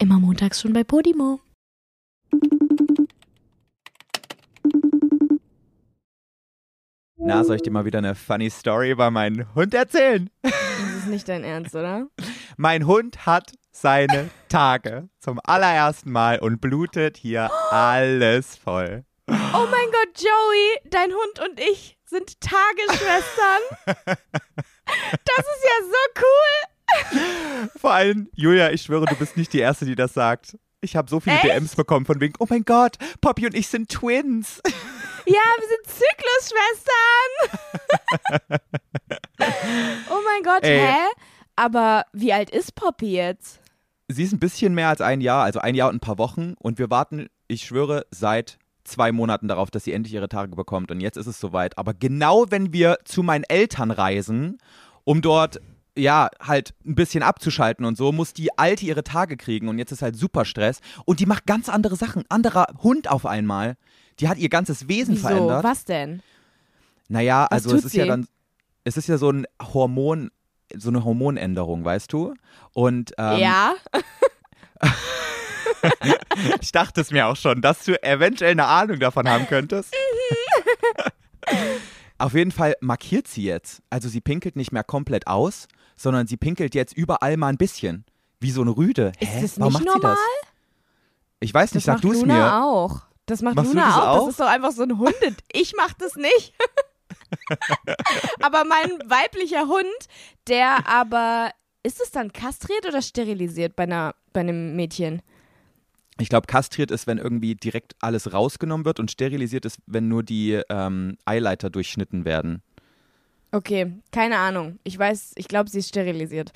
Immer montags schon bei Podimo. Na, soll ich dir mal wieder eine funny Story über meinen Hund erzählen? Das ist nicht dein Ernst, oder? Mein Hund hat seine Tage zum allerersten Mal und blutet hier alles voll. Oh mein Gott, Joey, dein Hund und ich sind Tagesschwestern. Das ist ja so cool. Vor allem, Julia, ich schwöre, du bist nicht die Erste, die das sagt. Ich habe so viele Echt? DMs bekommen von wegen, oh mein Gott, Poppy und ich sind Twins. Ja, wir sind Zyklusschwestern. oh mein Gott, Ey. hä? Aber wie alt ist Poppy jetzt? Sie ist ein bisschen mehr als ein Jahr, also ein Jahr und ein paar Wochen. Und wir warten, ich schwöre, seit zwei Monaten darauf, dass sie endlich ihre Tage bekommt. Und jetzt ist es soweit. Aber genau wenn wir zu meinen Eltern reisen, um dort ja, halt ein bisschen abzuschalten und so, muss die Alte ihre Tage kriegen und jetzt ist halt super Stress und die macht ganz andere Sachen. Anderer Hund auf einmal. Die hat ihr ganzes Wesen Wieso? verändert. Was denn? Naja, Was also es ist ja sie? dann, es ist ja so ein Hormon, so eine Hormonänderung, weißt du? Und ähm, ja. ich dachte es mir auch schon, dass du eventuell eine Ahnung davon haben könntest. Auf jeden Fall markiert sie jetzt. Also sie pinkelt nicht mehr komplett aus, sondern sie pinkelt jetzt überall mal ein bisschen. Wie so eine Rüde. Ist Hä? das Warum nicht normal? das? Ich weiß nicht, das sag du es Luna mir. auch. Das macht Machst Luna das auch. auch? Das ist doch einfach so ein Hunde. Ich mach das nicht. aber mein weiblicher Hund, der aber. Ist es dann kastriert oder sterilisiert bei, einer, bei einem Mädchen? Ich glaube, kastriert ist, wenn irgendwie direkt alles rausgenommen wird und sterilisiert ist, wenn nur die ähm, Eileiter durchschnitten werden. Okay, keine Ahnung. Ich weiß, ich glaube, sie ist sterilisiert.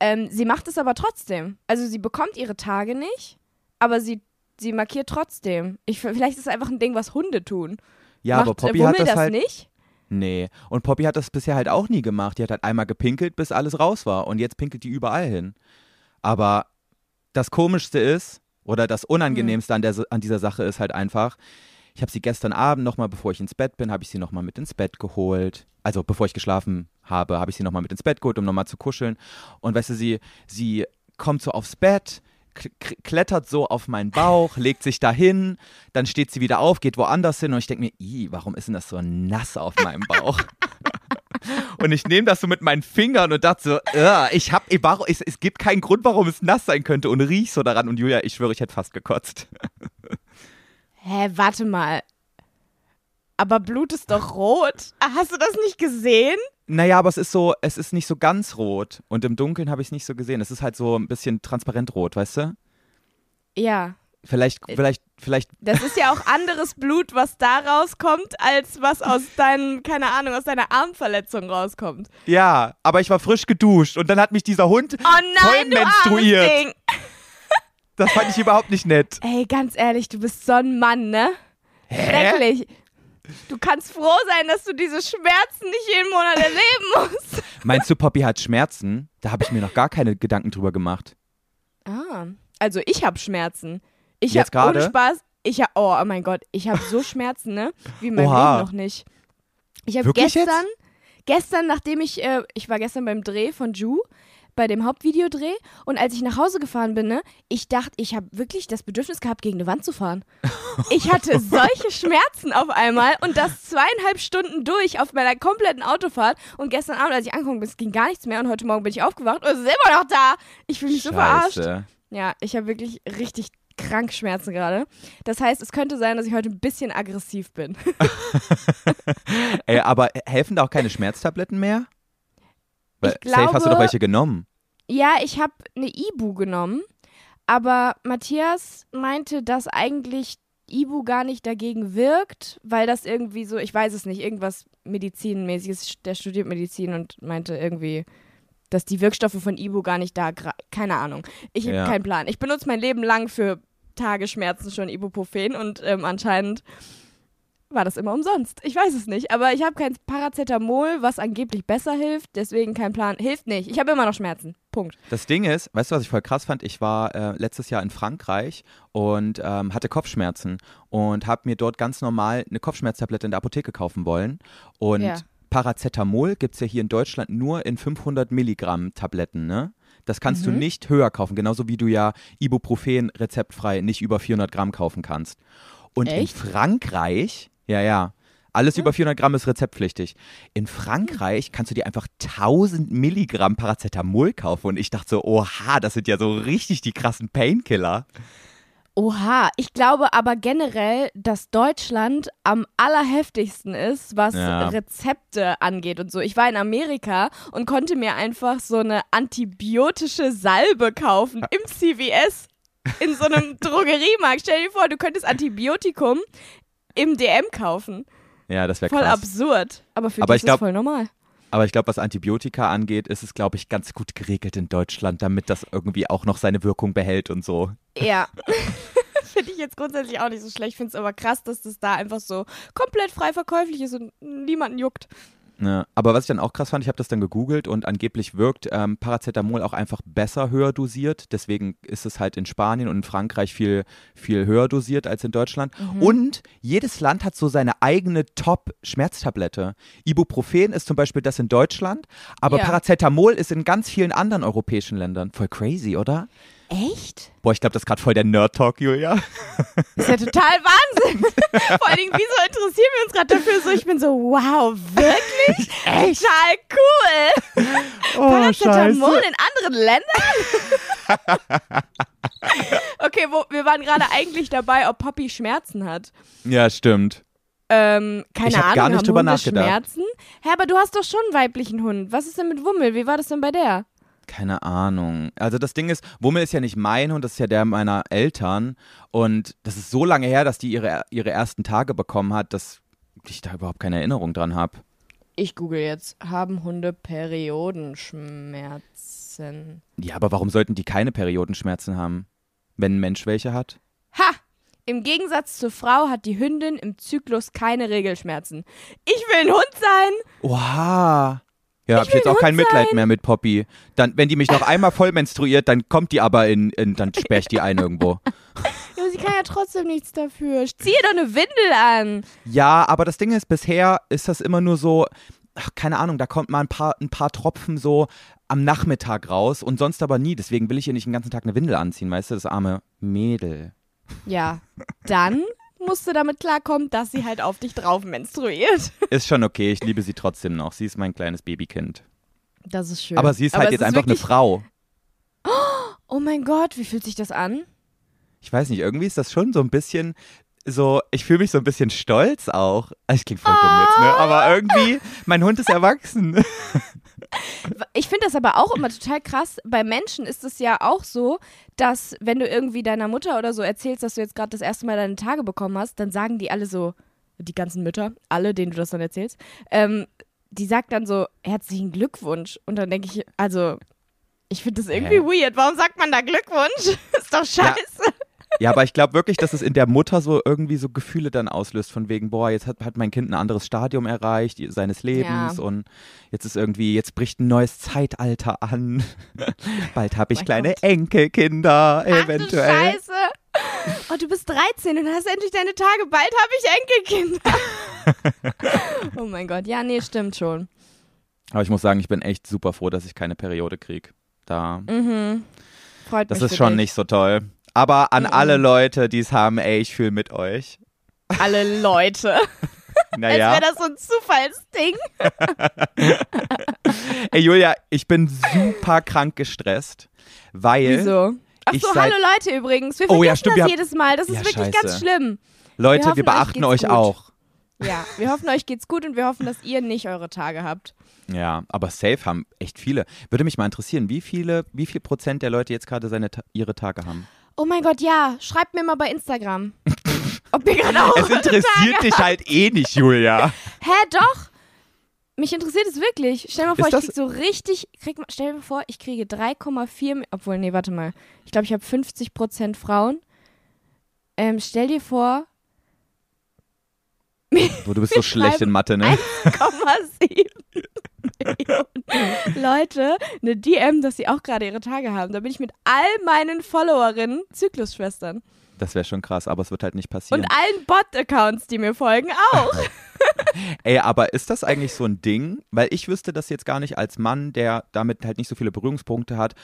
Ähm, sie macht es aber trotzdem. Also sie bekommt ihre Tage nicht, aber sie, sie markiert trotzdem. Ich, vielleicht ist es einfach ein Ding, was Hunde tun. Ja, Macht aber Poppy äh, hat das das halt. nicht? Nee. Und Poppy hat das bisher halt auch nie gemacht. Die hat halt einmal gepinkelt, bis alles raus war. Und jetzt pinkelt die überall hin. Aber das Komischste ist, oder das Unangenehmste an, der, an dieser Sache ist halt einfach, ich habe sie gestern Abend nochmal, bevor ich ins Bett bin, habe ich sie nochmal mit ins Bett geholt. Also bevor ich geschlafen habe, habe ich sie nochmal mit ins Bett geholt, um nochmal zu kuscheln. Und weißt du, sie, sie kommt so aufs Bett, klettert so auf meinen Bauch, legt sich dahin, dann steht sie wieder auf, geht woanders hin und ich denke mir, "Ih, warum ist denn das so nass auf meinem Bauch? und ich nehme das so mit meinen Fingern und dachte so, "Ugh, ich hab, ich- es, es gibt keinen Grund, warum es nass sein könnte und riech so daran und Julia, ich schwöre, ich hätte fast gekotzt. Hä, warte mal. Aber Blut ist doch rot. Ah, Hast du das nicht gesehen? Naja, aber es ist so, es ist nicht so ganz rot und im Dunkeln habe ich es nicht so gesehen. Es ist halt so ein bisschen transparent rot, weißt du? Ja. Vielleicht, vielleicht, vielleicht Das ist ja auch anderes Blut, was da rauskommt, als was aus deinen, keine Ahnung, aus deiner Armverletzung rauskommt. Ja, aber ich war frisch geduscht und dann hat mich dieser Hund Oh nein, voll menstruiert. Das fand ich überhaupt nicht nett. Ey, ganz ehrlich, du bist so ein Mann, ne? Schrecklich. Du kannst froh sein, dass du diese Schmerzen nicht jeden Monat erleben musst. Meinst du, Poppy hat Schmerzen? Da habe ich mir noch gar keine Gedanken drüber gemacht. Ah, also ich habe Schmerzen. Ich Jetzt habe ohne? Spaß. Ich hab, oh, oh mein Gott, ich habe so Schmerzen, ne? Wie in meinem Oha. Leben noch nicht. Ich habe Wirklich jetzt? gestern, gestern, nachdem ich, äh, ich war gestern beim Dreh von Ju, bei dem Hauptvideodreh und als ich nach Hause gefahren bin, ne, ich dachte, ich habe wirklich das Bedürfnis gehabt, gegen eine Wand zu fahren. Ich hatte solche Schmerzen auf einmal und das zweieinhalb Stunden durch auf meiner kompletten Autofahrt und gestern Abend, als ich angekommen bin, es ging gar nichts mehr und heute Morgen bin ich aufgewacht und es ist immer noch da. Ich fühle mich so verarscht. Scheiße. Ja, ich habe wirklich richtig krank Schmerzen gerade. Das heißt, es könnte sein, dass ich heute ein bisschen aggressiv bin. Ey, aber helfen da auch keine Schmerztabletten mehr? Weil Ich safe hast du doch glaube- welche genommen. ja, ich habe eine Ibu genommen, aber Matthias meinte, dass eigentlich Ibu gar nicht dagegen wirkt, weil das irgendwie so, ich weiß es nicht, irgendwas medizinmäßiges, der studiert Medizin und meinte irgendwie, dass die Wirkstoffe von Ibu gar nicht da, keine Ahnung. Ich habe Ja. keinen Plan. Ich benutze mein Leben lang für Tagesschmerzen schon Ibuprofen und ähm, anscheinend war das immer umsonst. Ich weiß es nicht, aber ich habe kein Paracetamol, was angeblich besser hilft, deswegen kein Plan. Hilft nicht. Ich habe immer noch Schmerzen. Punkt. Das Ding ist, weißt du, was ich voll krass fand? Ich war äh, letztes Jahr in Frankreich und ähm, hatte Kopfschmerzen und habe mir dort ganz normal eine Kopfschmerztablette in der Apotheke kaufen wollen. Und Ja. Paracetamol gibt es ja hier in Deutschland nur in 500 Milligramm Tabletten, ne? Das kannst du Mhm. nicht höher kaufen, genauso wie du ja Ibuprofen rezeptfrei nicht über 400 Gramm kaufen kannst. Und Echt? in Frankreich, ja, ja, alles über 400 Gramm ist rezeptpflichtig. In Frankreich kannst du dir einfach 1000 Milligramm Paracetamol kaufen. Und ich dachte so, oha, das sind ja so richtig die krassen Painkiller. Oha, ich glaube aber generell, dass Deutschland am allerheftigsten ist, was Ja. Rezepte angeht und so. Ich war in Amerika und konnte mir einfach so eine antibiotische Salbe kaufen im CVS in so einem Drogeriemarkt. Stell dir vor, du könntest Antibiotikum im DM kaufen. Ja, das wäre Voll krass. absurd. Aber für Aber dich ich glaub- ist voll normal. Aber ich glaube, was Antibiotika angeht, ist es, glaube ich, ganz gut geregelt in Deutschland, damit das irgendwie auch noch seine Wirkung behält und so. Ja. Finde ich jetzt grundsätzlich auch nicht so schlecht. Finde es aber krass, dass das da einfach so komplett frei verkäuflich ist und niemanden juckt. Ne? Aber was ich dann auch krass fand, ich habe das dann gegoogelt und angeblich wirkt ähm, Paracetamol auch einfach besser höher dosiert. Deswegen ist es halt in Spanien und in Frankreich viel, viel höher dosiert als in Deutschland. Mhm. Und jedes Land hat so seine eigene Top-Schmerztablette. Ibuprofen ist zum Beispiel das in Deutschland, aber Ja. Paracetamol ist in ganz vielen anderen europäischen Ländern. Voll crazy, oder? Echt? Boah, ich glaube, das ist gerade voll der Nerd-Talk, Julia. Das ist ja total Wahnsinn. Vor allen Dingen, wieso interessieren wir uns gerade dafür so? Ich bin so, wow, wirklich? Echt? Total cool. Oh, Paracetamol in anderen Ländern? okay, wo, wir waren gerade eigentlich dabei, ob Poppy Schmerzen hat. Ja, stimmt. Ähm, keine Ich hab Ahnung, gar nicht haben drüber Hunde nachgedacht. Schmerzen? Hä, aber du hast doch schon einen weiblichen Hund. Was ist denn mit Wummel? Wie war das denn bei der? Keine Ahnung. Also das Ding ist, Wummel ist ja nicht mein Hund, das ist ja der meiner Eltern. Und das ist so lange her, dass die ihre, ihre ersten Tage bekommen hat, dass ich da überhaupt keine Erinnerung dran habe. Ich google jetzt. Haben Hunde Periodenschmerzen? Ja, aber warum sollten die keine Periodenschmerzen haben, wenn ein Mensch welche hat? Ha! Im Gegensatz zur Frau hat die Hündin im Zyklus keine Regelschmerzen. Ich will ein Hund sein! Oha. Ja, hab ich jetzt auch kein Mitleid sein. mehr mit Poppy. Dann, wenn die mich noch einmal voll menstruiert, dann kommt die aber in, in dann sperr ich die ein irgendwo. Ja, sie kann ja trotzdem nichts dafür. Zieh ihr doch eine Windel an. Ja, aber das Ding ist, bisher ist das immer nur so, ach, keine Ahnung, da kommt mal ein paar, ein paar Tropfen so am Nachmittag raus und sonst aber nie. Deswegen will ich ihr nicht den ganzen Tag eine Windel anziehen, weißt du, das arme Mädel. Ja, dann musst du damit klarkommen, dass sie halt auf dich drauf menstruiert. Ist schon okay, ich liebe sie trotzdem noch. Sie ist mein kleines Babykind. Das ist schön. Aber sie ist halt es jetzt einfach wirklich, eine Frau. Oh mein Gott, wie fühlt sich das an? Ich weiß nicht, irgendwie ist das schon so ein bisschen so, ich fühle mich so ein bisschen stolz auch. Ich klingt voll dumm jetzt, ne? Aber irgendwie, mein Hund ist erwachsen. Ich finde das aber auch immer total krass. Bei Menschen ist es ja auch so, dass wenn du irgendwie deiner Mutter oder so erzählst, dass du jetzt gerade das erste Mal deine Tage bekommen hast, dann sagen die alle so, die ganzen Mütter, alle, denen du das dann erzählst, ähm, die sagt dann so, herzlichen Glückwunsch. Und dann denke ich, also, ich finde das irgendwie Hä? weird. Warum sagt man da Glückwunsch? ist doch scheiße. Ja, aber ich glaube wirklich, dass es in der Mutter so irgendwie so Gefühle dann auslöst, von wegen, boah, jetzt hat, hat mein Kind ein anderes Stadium erreicht seines Lebens Ja. und jetzt ist irgendwie, jetzt bricht ein neues Zeitalter an. Bald habe ich Mein kleine Gott. Enkelkinder, Ach du eventuell. Scheiße. Oh, du bist 13 und hast endlich deine Tage. Bald habe ich Enkelkinder. oh mein Gott. Ja, nee, stimmt schon. Aber ich muss sagen, ich bin echt super froh, dass ich keine Periode kriege. Da, Mhm. Freut das mich ist für schon dich. nicht so toll. Aber an Mhm. alle Leute, die es haben, ey, ich fühle mit euch. Alle Leute. Als Naja. wäre das so ein Zufallsding. Ey, Julia, ich bin super krank gestresst, weil Wieso? Ach so, hallo Leute übrigens. Wir Oh vergessen ja, stimmt, wir das haben- jedes Mal. Das ist Ja, wirklich scheiße. ganz schlimm. Leute, hoffen, wir euch beachten euch gut. auch. Ja, wir hoffen, euch geht's gut und wir hoffen, dass ihr nicht eure Tage habt. Ja, aber safe haben echt viele. Würde mich mal interessieren, wie viele, wie viel Prozent der Leute jetzt gerade seine ihre Tage haben? Oh mein Gott, ja. Schreibt mir mal bei Instagram. Ob ihr gerade auch Es interessiert dich halt eh nicht, Julia. Hä, doch? Mich interessiert es wirklich. Stell dir mal vor, Ist ich das- krieg so richtig, krieg, mal- stell dir mal vor, ich kriege 3,4, Mi- obwohl, nee, warte mal. Ich glaube, ich habe 50% Frauen. Ähm, stell dir vor, Wo du bist so schlecht in Mathe, ne? 1,7 Millionen Leute eine DM, dass sie auch gerade ihre Tage haben. Da bin ich mit all meinen Followerinnen Zyklusschwestern. Das wäre schon krass, aber es wird halt nicht passieren. Und allen Bot-Accounts, die mir folgen, auch. Ey, aber ist das eigentlich so ein Ding? Weil ich wüsste das jetzt gar nicht als Mann, der damit halt nicht so viele Berührungspunkte hat.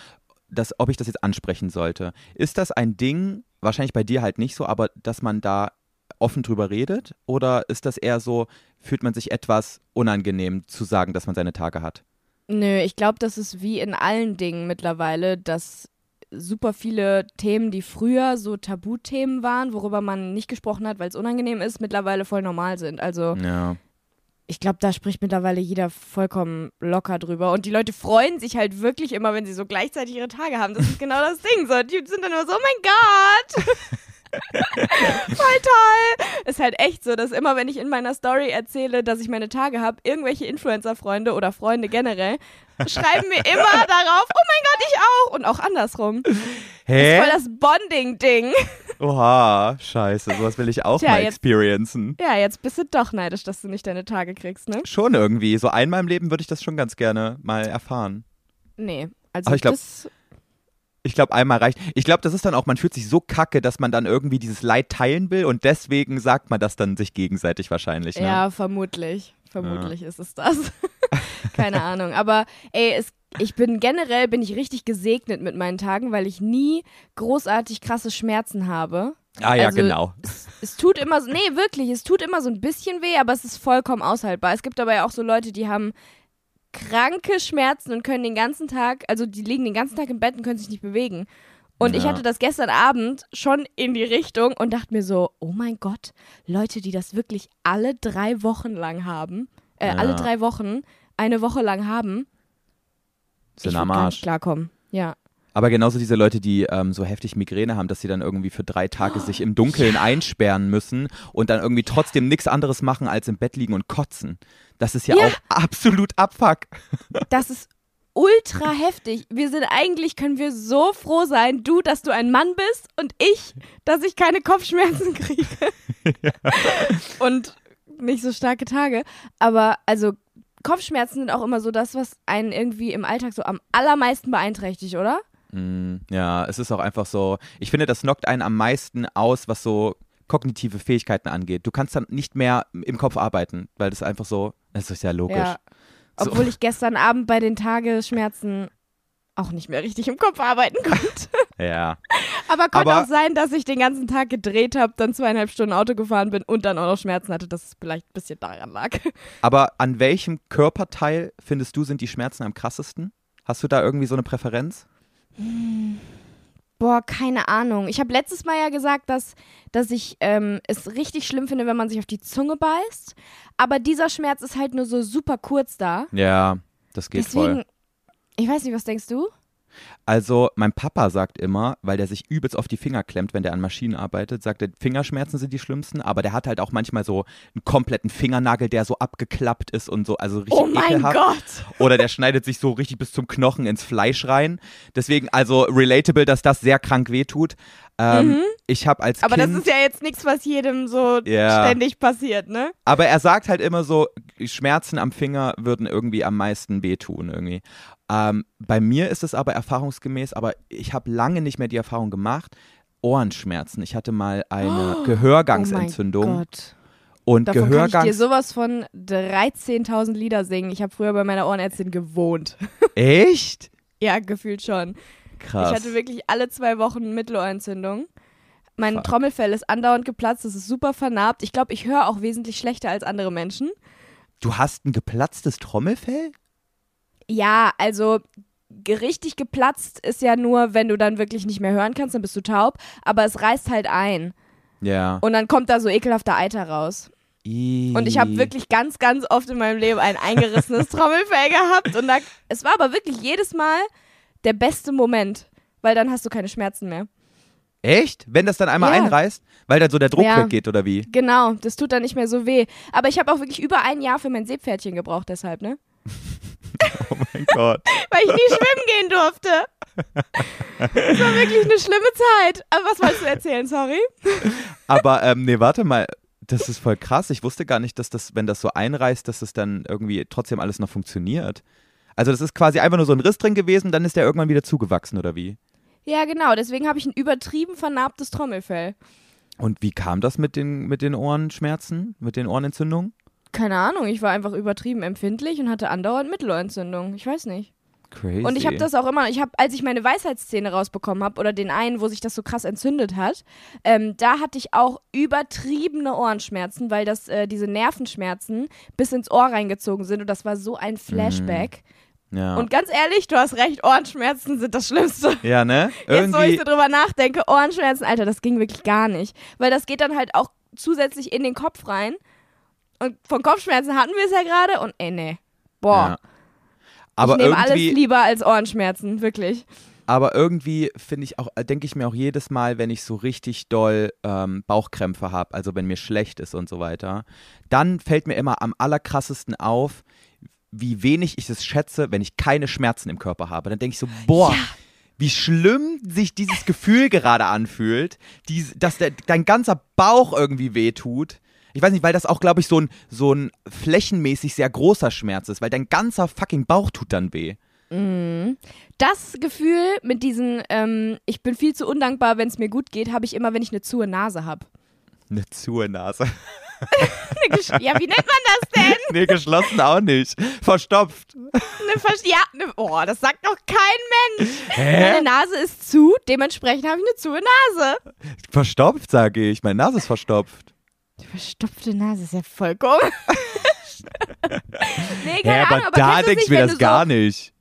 dass, ob ich das jetzt ansprechen sollte. Ist das ein Ding, wahrscheinlich bei dir halt nicht so, aber dass man da offen drüber redet? Oder ist das eher so, fühlt man sich etwas unangenehm zu sagen, dass man seine Tage hat? Nö, ich glaube, das ist wie in allen Dingen mittlerweile, dass super viele Themen, die früher so Tabuthemen waren, worüber man nicht gesprochen hat, weil es unangenehm ist, mittlerweile voll normal sind. Also Ja. ich glaube, da spricht mittlerweile jeder vollkommen locker drüber. Und die Leute freuen sich halt wirklich immer, wenn sie so gleichzeitig ihre Tage haben. Das ist genau das Ding. So, die sind dann immer so, oh mein Gott. Voll toll. Ist halt echt so, dass immer, wenn ich in meiner Story erzähle, dass ich meine Tage habe, irgendwelche Influencer-Freunde oder Freunde generell schreiben mir immer darauf, oh mein Gott, ich auch. Und auch andersrum. Das ist Hä? voll das Bonding-Ding. Oha, scheiße, sowas will ich auch Tja, mal jetzt- experiencen. Ja, jetzt bist du doch neidisch, dass du nicht deine Tage kriegst, ne? Schon irgendwie. So einmal im Leben würde ich das schon ganz gerne mal erfahren. Nee. Also Aber ich glaub- das Ich glaube, einmal reicht. Ich glaube, das ist dann auch, man fühlt sich so kacke, dass man dann irgendwie dieses Leid teilen will und deswegen sagt man das dann sich gegenseitig wahrscheinlich. Ne? Ja, vermutlich. Vermutlich ist es das. Keine Ahnung. Aber ey, es, ich bin generell bin ich richtig gesegnet mit meinen Tagen, weil ich nie großartig krasse Schmerzen habe. Ah ja, Also- genau. Es, es tut immer so, nee, wirklich, es tut immer so ein bisschen weh, aber es ist vollkommen aushaltbar. Es gibt aber ja auch so Leute, die haben kranke Schmerzen und können den ganzen Tag, also die liegen den ganzen Tag im Bett und können sich nicht bewegen. Und ich Ja. hatte das gestern Abend schon in die Richtung und dachte mir so, oh mein Gott, Leute, die das wirklich alle drei Wochen lang haben, äh, Ja. alle drei Wochen, eine Woche lang haben, Sind ich am gar Arsch. nicht klarkommen. Ja. Aber genauso diese Leute, die ähm, so heftig Migräne haben, dass sie dann irgendwie für drei Tage sich im Dunkeln einsperren müssen und dann irgendwie trotzdem nichts anderes machen, als im Bett liegen und kotzen. Das ist ja, Ja. auch absolut Abfuck. Das ist ultra heftig. Wir sind eigentlich, können wir so froh sein, du, dass du ein Mann bist und ich, dass ich keine Kopfschmerzen kriege. Und nicht so starke Tage. Aber also Kopfschmerzen sind auch immer so das, was einen irgendwie im Alltag so am allermeisten beeinträchtigt, oder? Mm, ja, es ist auch einfach so, ich finde, das knockt einen am meisten aus, was so kognitive Fähigkeiten angeht. Du kannst dann nicht mehr im Kopf arbeiten, weil das einfach so, das ist ja logisch. Ja. So. Obwohl ich gestern Abend bei den Tagesschmerzen auch nicht mehr richtig im Kopf arbeiten konnte. Ja. Aber konnte Aber- auch sein, dass ich den ganzen Tag gedreht habe, dann zweieinhalb Stunden Auto gefahren bin und dann auch noch Schmerzen hatte, dass es vielleicht ein bisschen daran lag. Aber an welchem Körperteil findest du, sind die Schmerzen am krassesten? Hast du da irgendwie so eine Präferenz? Boah, keine Ahnung. Ich habe letztes Mal ja gesagt, dass, dass ich ähm, es richtig schlimm finde, wenn man sich auf die Zunge beißt. Aber dieser Schmerz ist halt nur so super kurz da. Ja, das geht voll. Deswegen, ich weiß nicht, was denkst du? Also, mein Papa sagt immer, weil der sich übelst auf die Finger klemmt, wenn der an Maschinen arbeitet, sagt er, Fingerschmerzen sind die schlimmsten, aber der hat halt auch manchmal so einen kompletten Fingernagel, der so abgeklappt ist und so, also richtig Oh mein ekelhaft. Gott! Oder der schneidet sich so richtig bis zum Knochen ins Fleisch rein. Deswegen, also relatable, dass das sehr krank wehtut. Ähm, Ich habe als Mhm. Aber Kind. das ist ja jetzt nichts, was jedem so Ja. ständig passiert, ne? Aber er sagt halt immer so, Schmerzen am Finger würden irgendwie am meisten wehtun irgendwie. Ähm, bei mir ist es aber erfahrungsgemäß, aber ich habe lange nicht mehr die Erfahrung gemacht. Ohrenschmerzen. Ich hatte mal eine Gehörgangsentzündung Oh mein Gott. und Davon kann ich dir Gehörgangs. sowas von 13.000 Lieder singen. Ich habe früher bei meiner Ohrenärztin gewohnt. Echt? ja, gefühlt schon. Krass. Ich hatte wirklich alle zwei Wochen Mittelohrentzündung. Mein Fuck. Trommelfell ist andauernd geplatzt, es ist super vernarbt. Ich glaube, ich höre auch wesentlich schlechter als andere Menschen. du hast ein geplatztes Trommelfell? Ja, also richtig geplatzt ist ja nur, wenn du dann wirklich nicht mehr hören kannst, dann bist du taub. Aber es reißt halt ein. Ja. Und dann kommt da so ekelhafter Eiter raus. Und ich habe wirklich ganz, ganz oft in meinem Leben ein eingerissenes Trommelfell gehabt. Und da, es war aber wirklich jedes Mal der beste Moment, weil dann hast du keine Schmerzen mehr. Echt? Wenn das dann einmal Ja. einreißt? Weil dann so der Druck Ja. weggeht oder wie? Genau, das tut dann nicht mehr so weh. Aber ich habe auch wirklich über ein Jahr für mein Seepferdchen gebraucht, deshalb, ne? Oh mein Gott. Weil ich nie schwimmen gehen durfte. Das war wirklich eine schlimme Zeit. Aber was wolltest du erzählen, sorry? Aber ähm, nee, warte mal. Das ist voll krass. Ich wusste gar nicht, dass das, wenn das so einreißt, dass das dann irgendwie trotzdem alles noch funktioniert. Also das ist quasi einfach nur so ein Riss drin gewesen, dann ist der irgendwann wieder zugewachsen oder wie? Ja, genau. Deswegen habe ich ein übertrieben vernarbtes Trommelfell. Und wie kam das mit den, mit den Ohrenschmerzen, mit den Ohrenentzündungen? Keine Ahnung, ich war einfach übertrieben empfindlich und hatte andauernd Mittelohrentzündung. Ich weiß nicht. Crazy. Und ich habe das auch immer, ich habe, als ich meine Weisheitszähne rausbekommen habe oder den einen, wo sich das so krass entzündet hat, ähm, da hatte ich auch übertriebene Ohrenschmerzen, weil das äh, diese Nervenschmerzen bis ins Ohr reingezogen sind und das war so ein Flashback. ja. Und ganz ehrlich, du hast recht, Ohrenschmerzen sind das Schlimmste. ja, ne? Jetzt, wo ich Irgendwie. so drüber nachdenke, Ohrenschmerzen, Alter, das ging wirklich gar nicht. Weil das geht dann halt auch zusätzlich in den Kopf rein. Und von Kopfschmerzen hatten wir es ja gerade und ey, nee. Boah. Ja. Aber ich nehme alles lieber als Ohrenschmerzen, wirklich. aber irgendwie finde ich auch, denke ich mir auch jedes Mal, wenn ich so richtig doll ähm, Bauchkrämpfe habe, also wenn mir schlecht ist und so weiter, dann fällt mir immer am allerkrassesten auf, wie wenig ich es schätze, wenn ich keine Schmerzen im Körper habe. Dann denke ich so, boah, Ja. wie schlimm sich dieses Gefühl gerade anfühlt, dies, dass der, dein ganzer Bauch irgendwie wehtut. Ich weiß nicht, weil das auch, glaube ich, so ein, so ein flächenmäßig sehr großer Schmerz ist, weil dein ganzer fucking Bauch tut dann weh. Das Gefühl mit diesen, ähm, ich bin viel zu undankbar, wenn es mir gut geht, habe ich immer, wenn ich eine zuhe Nase habe. Eine Zurnase. ja, wie nennt man das denn? nee, geschlossen auch nicht. Verstopft. Eine Versch ja, ne, oh, das sagt doch kein Mensch. Meine Nase ist zu, dementsprechend habe ich eine zuhe Nase. Verstopft, sage ich. Meine Nase ist verstopft. Die verstopfte Nase ist ja voll komisch. nee, keine Ja, Ahnung, aber aber da kennst du mir das du gar so, nicht.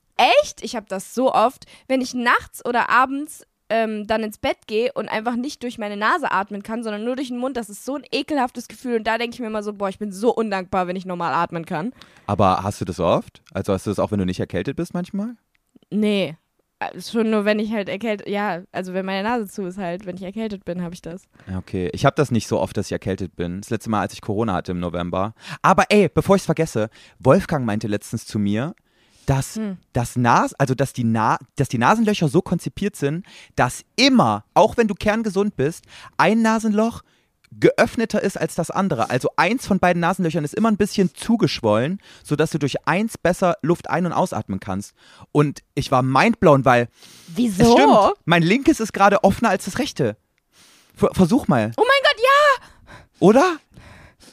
Echt? Ich habe das so oft, wenn ich nachts oder abends ähm, dann ins Bett gehe und einfach nicht durch meine Nase atmen kann, sondern nur durch den Mund. Das ist so ein ekelhaftes Gefühl. Und da denke ich mir immer so, boah, ich bin so undankbar, wenn ich normal atmen kann. Aber hast du das oft? Also hast du das auch, wenn du nicht erkältet bist manchmal? Nee. Äh, Schon nur, wenn ich halt erkältet, ja, also wenn meine Nase zu ist halt, wenn ich erkältet bin, habe ich das. Okay, ich habe das nicht so oft, dass ich erkältet bin. Das letzte Mal, als ich Corona hatte im November. Aber ey, bevor ich es vergesse, Wolfgang meinte letztens zu mir, dass Hm. das Nas, also dass die, Na dass die Nasenlöcher so konzipiert sind, dass immer, auch wenn du kerngesund bist, ein Nasenloch geöffneter ist als das andere. Also eins von beiden Nasenlöchern ist immer ein bisschen zugeschwollen, sodass du durch eins besser Luft ein- und ausatmen kannst. Und ich war mindblown, weil Wieso? es stimmt, mein linkes ist gerade offener als das rechte. Ver Versuch mal, Oh mein Gott, ja! oder?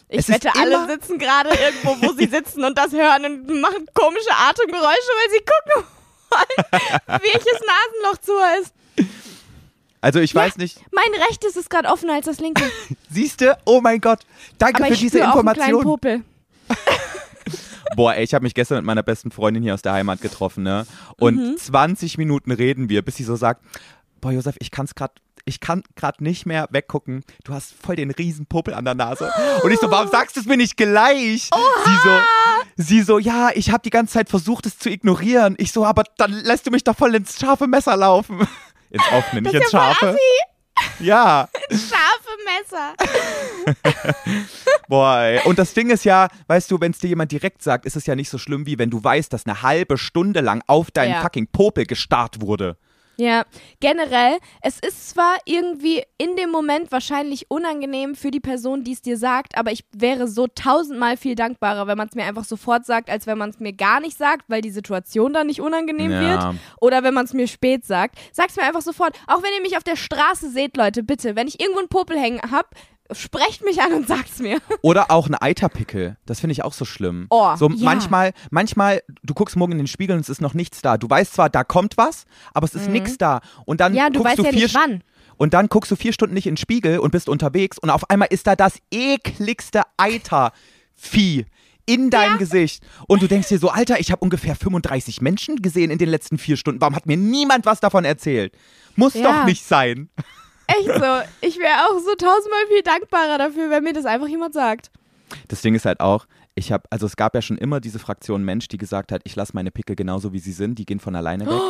Ich Es wette, alle sitzen gerade irgendwo, wo sie sitzen und das hören und machen komische Atemgeräusche, weil sie gucken wollen, welches Nasenloch zu ist. Also ich Ja. weiß nicht. Mein rechtes ist gerade offener als das linke. Siehst du? Oh mein Gott. Danke Aber für ich diese spüre auch einen kleinen Information. Popel. Boah, ey, ich habe mich gestern mit meiner besten Freundin hier aus der Heimat getroffen, ne? Und Mhm. 20 Minuten reden wir, bis sie so sagt, boah, Josef, ich kann's grad ich kann gerade nicht mehr weggucken. Du hast voll den riesen Popel an der Nase. Und ich so, warum sagst du es mir nicht gleich? Sie so, sie so, ja, ich habe die ganze Zeit versucht, es zu ignorieren. Ich so, aber dann lässt du mich doch voll ins scharfe Messer laufen. Ins offene, nicht ins scharfe. Ja. Scharfe Messer. Boah, ey. Und das Ding ist ja, weißt du, wenn es dir jemand direkt sagt, ist es ja nicht so schlimm, wie wenn du weißt, dass eine halbe Stunde lang auf deinen Ja. fucking Popel gestarrt wurde. Ja, generell, es ist zwar irgendwie in dem Moment wahrscheinlich unangenehm für die Person, die es dir sagt, aber ich wäre so tausendmal viel dankbarer, wenn man es mir einfach sofort sagt, als wenn man es mir gar nicht sagt, weil die Situation dann nicht unangenehm Ja. wird. Oder wenn man es mir spät sagt. Sag's mir einfach sofort. Auch wenn ihr mich auf der Straße seht, Leute, bitte, wenn ich irgendwo einen Popel hängen hab, sprecht mich an und sagt's mir. Oder auch ein Eiterpickel. Das finde ich auch so schlimm. Oh, so ja. manchmal, manchmal, du guckst morgen in den Spiegel und es ist noch nichts da. Du weißt zwar, da kommt was, aber es ist nichts da. Und dann Mhm. Ja, du guckst weißt du ja vier nicht wann. Und dann guckst du vier Stunden nicht in den Spiegel und bist unterwegs und auf einmal ist da das ekligste Eitervieh in deinem Gesicht. Und du denkst dir so, Alter, ich habe ungefähr 35 Menschen gesehen in den letzten vier Stunden. Warum hat mir niemand was davon erzählt? Muss Ja. doch nicht sein. Echt so. Ich wäre auch so tausendmal viel dankbarer dafür, wenn mir das einfach jemand sagt. Das Ding ist halt auch, ich habe, also es gab ja schon immer diese Fraktion Mensch, die gesagt hat, ich lasse meine Pickel genauso wie sie sind, die gehen von alleine weg.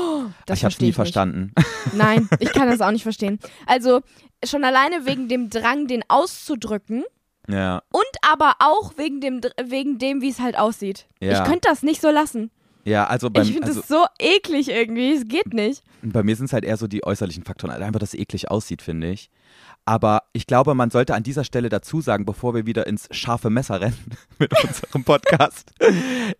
Das ich habe es nie nicht. verstanden. Nein, ich kann das auch nicht verstehen. Also schon alleine wegen dem Drang, den auszudrücken ja, und aber auch wegen dem, wegen dem, wie es halt aussieht. Ja. Ich könnte das nicht so lassen. Ja, also, beim, ich finde also das so eklig irgendwie. Es geht nicht. bei mir sind es halt eher so die äußerlichen Faktoren, also einfach, dass es eklig aussieht, finde ich. Aber ich glaube, man sollte an dieser Stelle dazu sagen, bevor wir wieder ins scharfe Messer rennen mit unserem Podcast.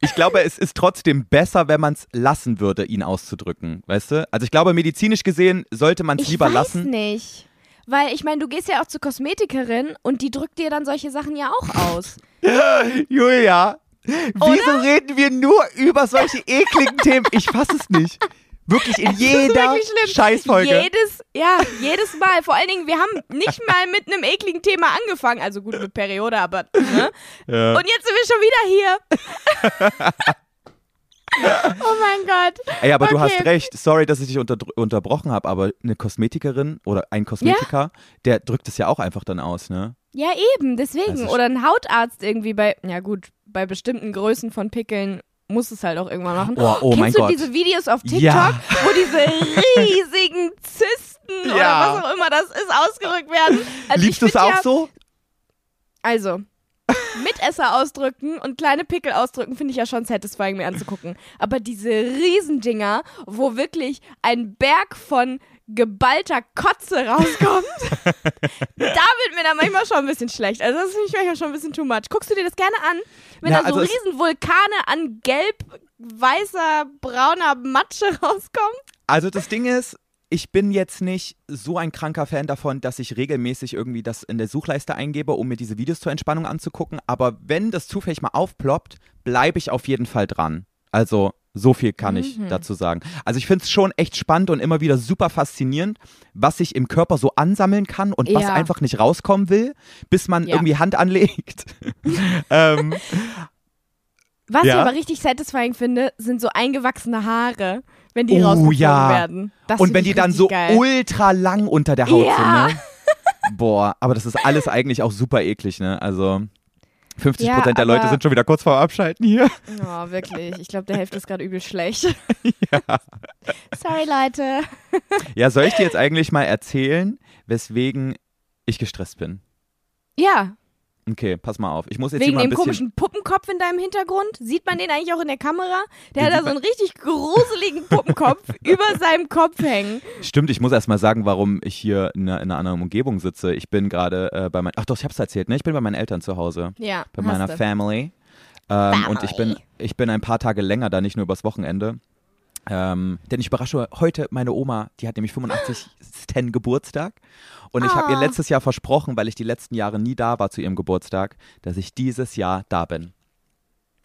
Ich glaube, es ist trotzdem besser, wenn man es lassen würde, ihn auszudrücken. Weißt du? Also ich glaube, medizinisch gesehen sollte man es Ich lieber weiß lassen. nicht. Weil ich meine, du gehst ja auch zur Kosmetikerin und die drückt dir dann solche Sachen ja auch aus. Julia, Wieso reden wir nur über solche ekligen Themen? Ich fasse es nicht. Wirklich in jeder wirklich. Scheißfolge. Jedes, ja, jedes Mal. Vor allen Dingen, wir haben nicht mal mit einem ekligen Thema angefangen. Also gut mit Periode, aber. Ne? Ja. Und jetzt sind wir schon wieder hier. oh mein Gott. Ey, aber du Okay. hast recht. Sorry, dass ich dich unter, unterbrochen habe, aber eine Kosmetikerin oder ein Kosmetiker, der drückt es ja auch einfach dann aus, ne? Ja, eben, deswegen. Oder ein Hautarzt irgendwie bei, ja gut, bei bestimmten Größen von Pickeln muss es halt auch irgendwann machen. Oh, oh Kennst mein du Gott. diese Videos auf TikTok, Ja. wo diese riesigen Zysten Ja. oder was auch immer das ist, ausgerückt werden? Also Liebst du es auch ja, so? Also, Mitesser ausdrücken und kleine Pickel ausdrücken finde ich ja schon satisfying mir anzugucken. Aber diese Riesendinger, wo wirklich ein Berg von geballter Kotze rauskommt, da wird mir dann manchmal schon ein bisschen schlecht. Also das finde ich manchmal schon ein bisschen too much. Guckst du dir das gerne an? Wenn Ja, da so also es- riesen Vulkane an gelb, weißer, brauner Matsche rauskommen? Also das Ding ist, ich bin jetzt nicht so ein kranker Fan davon, dass ich regelmäßig irgendwie das in der Suchleiste eingebe, um mir diese Videos zur Entspannung anzugucken. Aber wenn das zufällig mal aufploppt, bleibe ich auf jeden Fall dran. Also so viel kann ich Mhm. dazu sagen. Also ich finde es schon echt spannend und immer wieder super faszinierend, was sich im Körper so ansammeln kann und was Ja. einfach nicht rauskommen will, bis man Ja. irgendwie Hand anlegt. ähm, Was Ja. ich aber richtig satisfying finde, sind so eingewachsene Haare, wenn die Oh, rausgezogen ja. werden. Das und wenn die dann so geil. ultra lang unter der Haut Ja. sind, ne? Boah, aber das ist alles eigentlich auch super eklig, ne? Also 50 Ja, Prozent der Leute sind schon wieder kurz vor Abschalten hier. Oh, wirklich. Ich glaube, der Hälfte ist gerade übel schlecht. Sorry, Leute. Ja, soll ich dir jetzt eigentlich mal erzählen, weswegen ich gestresst bin? Ja, Okay, pass mal auf. Ich muss jetzt wegen mal ein dem bisschen. komischen Puppenkopf in deinem Hintergrund. Sieht man den eigentlich auch in der Kamera? Der hat da so einen richtig gruseligen Puppenkopf über seinem Kopf hängen. Stimmt, ich muss erst mal sagen, warum ich hier in einer, in einer anderen Umgebung sitze. Ich bin gerade äh, bei meinen. Ach doch, ich hab's erzählt, ne? Ich bin bei meinen Eltern zu Hause. Ja, bei meiner du. Family. Ähm, und ich bin, Family. ich bin ein paar Tage länger da, nicht nur übers Wochenende. Ähm, denn ich überrasche heute meine Oma, die hat nämlich 85. Geburtstag. Und ich habe ihr Ah. letztes Jahr versprochen, weil ich die letzten Jahre nie da war zu ihrem Geburtstag, dass ich dieses Jahr da bin.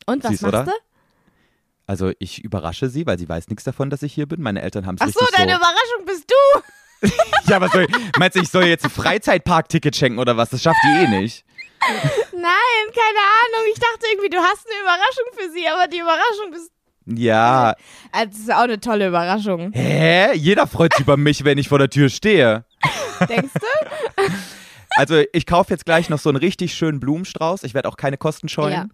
Und was Süß, machst oder? du? Also ich überrasche sie, weil sie weiß nichts davon, dass ich hier bin. Meine Eltern haben es Ach so, deine so. Überraschung bist du. Ja, was soll, meinst du, ich soll jetzt ein Freizeitparkticket schenken oder was? Das schafft die eh nicht. Nein, keine Ahnung. Ich dachte irgendwie, du hast eine Überraschung für sie, aber die Überraschung bist Ja, Also, das ist auch eine tolle Überraschung. hä? Jeder freut sich über mich, wenn ich vor der Tür stehe. Denkst du? Also ich kaufe jetzt gleich noch so einen richtig schönen Blumenstrauß. Ich werde auch keine Kosten scheuen. Ja.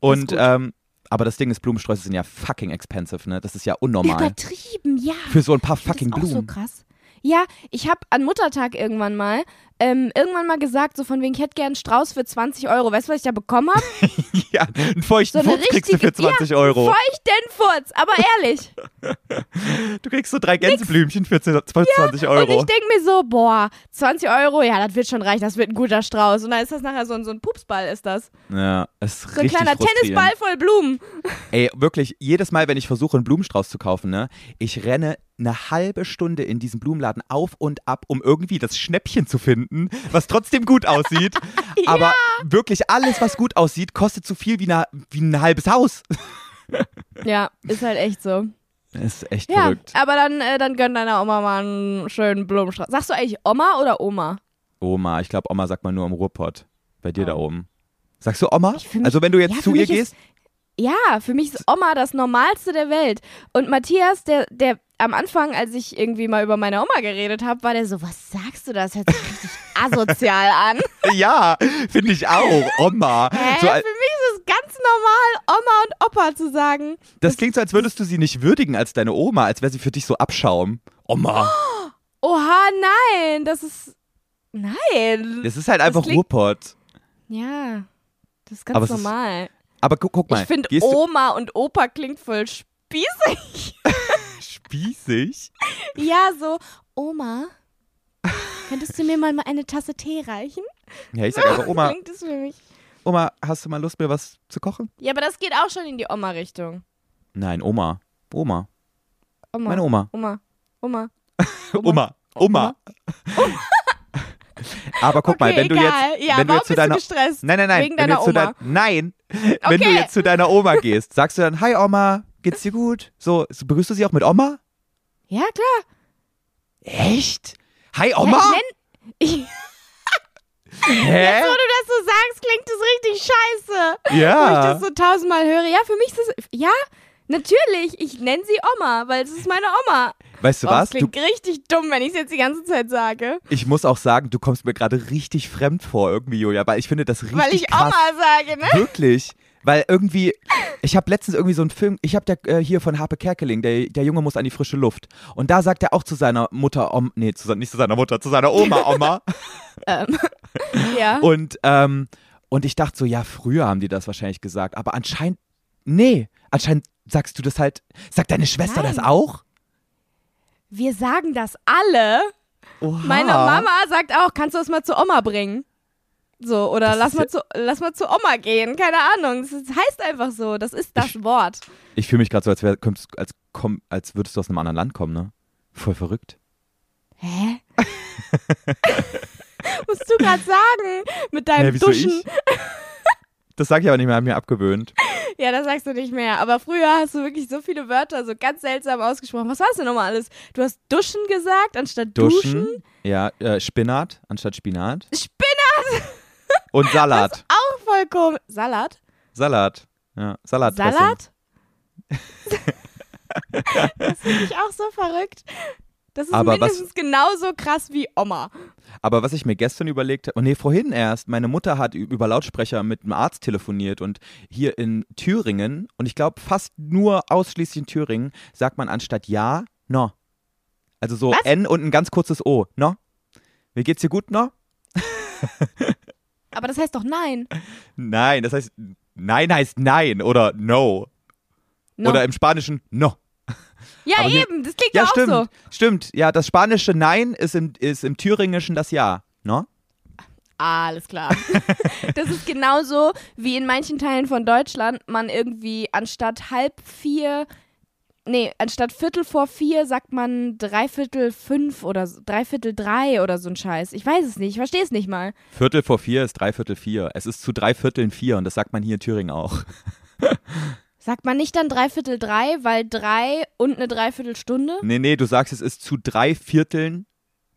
Und gut. ähm, aber das Ding ist, Blumensträuße sind ja fucking expensive, ne? Das ist ja unnormal. Übertrieben, ja. Für so ein paar fucking das auch so Blumen. krass. Ja, ich habe an Muttertag irgendwann mal, ähm, irgendwann mal gesagt, so von wegen, ich hätte gern einen Strauß für 20 Euro. Weißt du, was ich da bekommen habe? ja, einen feuchten So eine Furz kriegst du für richtige- 20 Euro. Feuchten Furz, aber ehrlich. Du kriegst so drei Gänseblümchen für 20 Und ich Euro. denke mir so, boah, 20 Euro, ja, das wird schon reichen, das wird ein guter Strauß. Und dann ist das nachher so ein, so ein Pupsball, ist das. Ja, es ist So ein kleiner. Tennisball voll Blumen. Ey, wirklich, jedes Mal, wenn ich versuche, einen Blumenstrauß zu kaufen, ne, ich renne eine halbe Stunde in diesem Blumenladen auf und ab, um irgendwie das Schnäppchen zu finden, was trotzdem gut aussieht. Aber wirklich alles, was gut aussieht, kostet so viel wie, eine, wie ein halbes Haus. Ja, ist halt echt so. ist echt Ja, verrückt. aber dann, äh, dann gönn deiner Oma mal einen schönen Blumenstrauß. Sagst du eigentlich Oma oder Oma? Oma, ich glaube, Oma sagt man nur im Ruhrpott. Bei dir da Oh. oben. Sagst du Oma? Also wenn du jetzt ja, zu ihr ist- gehst? Ja, für mich ist Oma das Normalste der Welt. Und Matthias, der, der am Anfang, als ich irgendwie mal über meine Oma geredet habe, war der so, was sagst du das? Hört sich richtig asozial an. Ja, finde ich auch. Oma. Hä? So, für mich ist es ganz normal, Oma und Opa zu sagen. das klingt so, als würdest du sie nicht würdigen als deine Oma, als wäre sie für dich so Abschaum. Oma. Oha, nein, das ist. Nein. Das ist halt einfach klingt- Ruhrpott. ja, das ist ganz Aber normal. Aber guck, guck mal. ich finde, Oma und Opa klingt voll spießig. spießig? ja, so, Oma, könntest du mir mal eine Tasse Tee reichen? Ja, ich sag einfach, Oma, Klingt es für mich. Oma, hast du mal Lust, mir was zu kochen? Ja, aber das geht auch schon in die Oma-Richtung. Nein, Oma. Oma. Oma. Meine Oma. Oma. Oma. Oma. Oma. Aber guck mal, Okay, wenn du egal. jetzt, Ja, wenn du jetzt zu du deiner, nein, nein, nein, Wegen wenn du deiner zu dein, Oma. nein, Wenn du Okay. jetzt zu deiner Oma gehst, sagst du dann, hi Oma, geht's dir gut? So, begrüßt du sie auch mit Oma? Ja, klar. Echt? Hi Ja, Oma? nenn, ich, Hä? Jetzt, wo du das so sagst, klingt das richtig scheiße. Wo ich Ja. das so tausendmal höre. Ja, für mich ist das. Ja, natürlich. Ich nenne sie Oma, weil es ist meine Oma. Weißt du Oh, was? Das Du, klingt richtig dumm, wenn ich es jetzt die ganze Zeit sage. ich muss auch sagen, du kommst mir gerade richtig fremd vor irgendwie, Julia, weil ich finde das richtig weil ich krass. Oma sage, ne? Wirklich. Weil irgendwie, ich habe letztens irgendwie so einen Film, ich habe der äh, hier von Harpe Kerkeling, der, der Junge muss an die frische Luft. Und da sagt er auch zu seiner Mutter, Om, nee, zu, nicht zu seiner Mutter, zu seiner Oma, Oma. Ähm, ja. und, ähm, und ich dachte so, ja, früher haben die das wahrscheinlich gesagt, aber anscheinend, nee, anscheinend sagst du das halt, sagt deine Schwester Nein. das auch? Wir sagen das alle. Oha. Meine Mama sagt auch, kannst du das mal zu Oma bringen? So, oder Das lass mal, ja- zu, lass mal zu Oma gehen. Keine Ahnung. Das heißt einfach so. Das ist das Wort. Ich fühle mich gerade so, als, wär, als, komm, als würdest du aus einem anderen Land kommen, ne? Voll verrückt. Hä? Musst du gerade sagen. Mit deinem wieso Duschen. ich? Das sage ich aber nicht mehr, habe mir abgewöhnt. Ja, das sagst du nicht mehr. Aber früher hast du wirklich so viele Wörter so ganz seltsam ausgesprochen. Was war es denn nochmal alles? Du hast Duschen gesagt anstatt Duschen, Duschen. ja, äh, Spinat anstatt Spinat Spinat, und Salat. auch voll komisch. Salat? Salat. Ja, Salat. Salat? das finde ich auch so verrückt. Das ist Aber was- mindestens genauso krass wie Oma. Aber was ich mir gestern überlegt habe, oh nee, vorhin erst, meine Mutter hat über Lautsprecher mit einem Arzt telefoniert und hier in Thüringen, und ich glaube fast nur ausschließlich in Thüringen, sagt man anstatt ja, no. Also so Was? N und ein ganz kurzes O, no. Wie geht's dir gut, no? Aber das heißt doch nein. Nein, das heißt, nein heißt nein oder no. No. Oder im Spanischen no. Ja, aber eben. Das klingt Ja, ja auch stimmt. so. Stimmt. Ja, das spanische Nein ist im, ist im Thüringischen das Ja. No? Alles klar. das ist genauso wie in manchen Teilen von Deutschland man irgendwie anstatt halb vier, nee, anstatt Viertel vor vier sagt man dreiviertel fünf oder dreiviertel drei oder so ein Scheiß. Ich weiß es nicht, ich verstehe es nicht mal. Viertel vor vier ist dreiviertel vier. Es ist zu drei Vierteln vier und das sagt man hier in Thüringen auch. Sagt man nicht dann dreiviertel drei, weil drei und eine Dreiviertelstunde? Nee, nee, du sagst, es ist zu drei Vierteln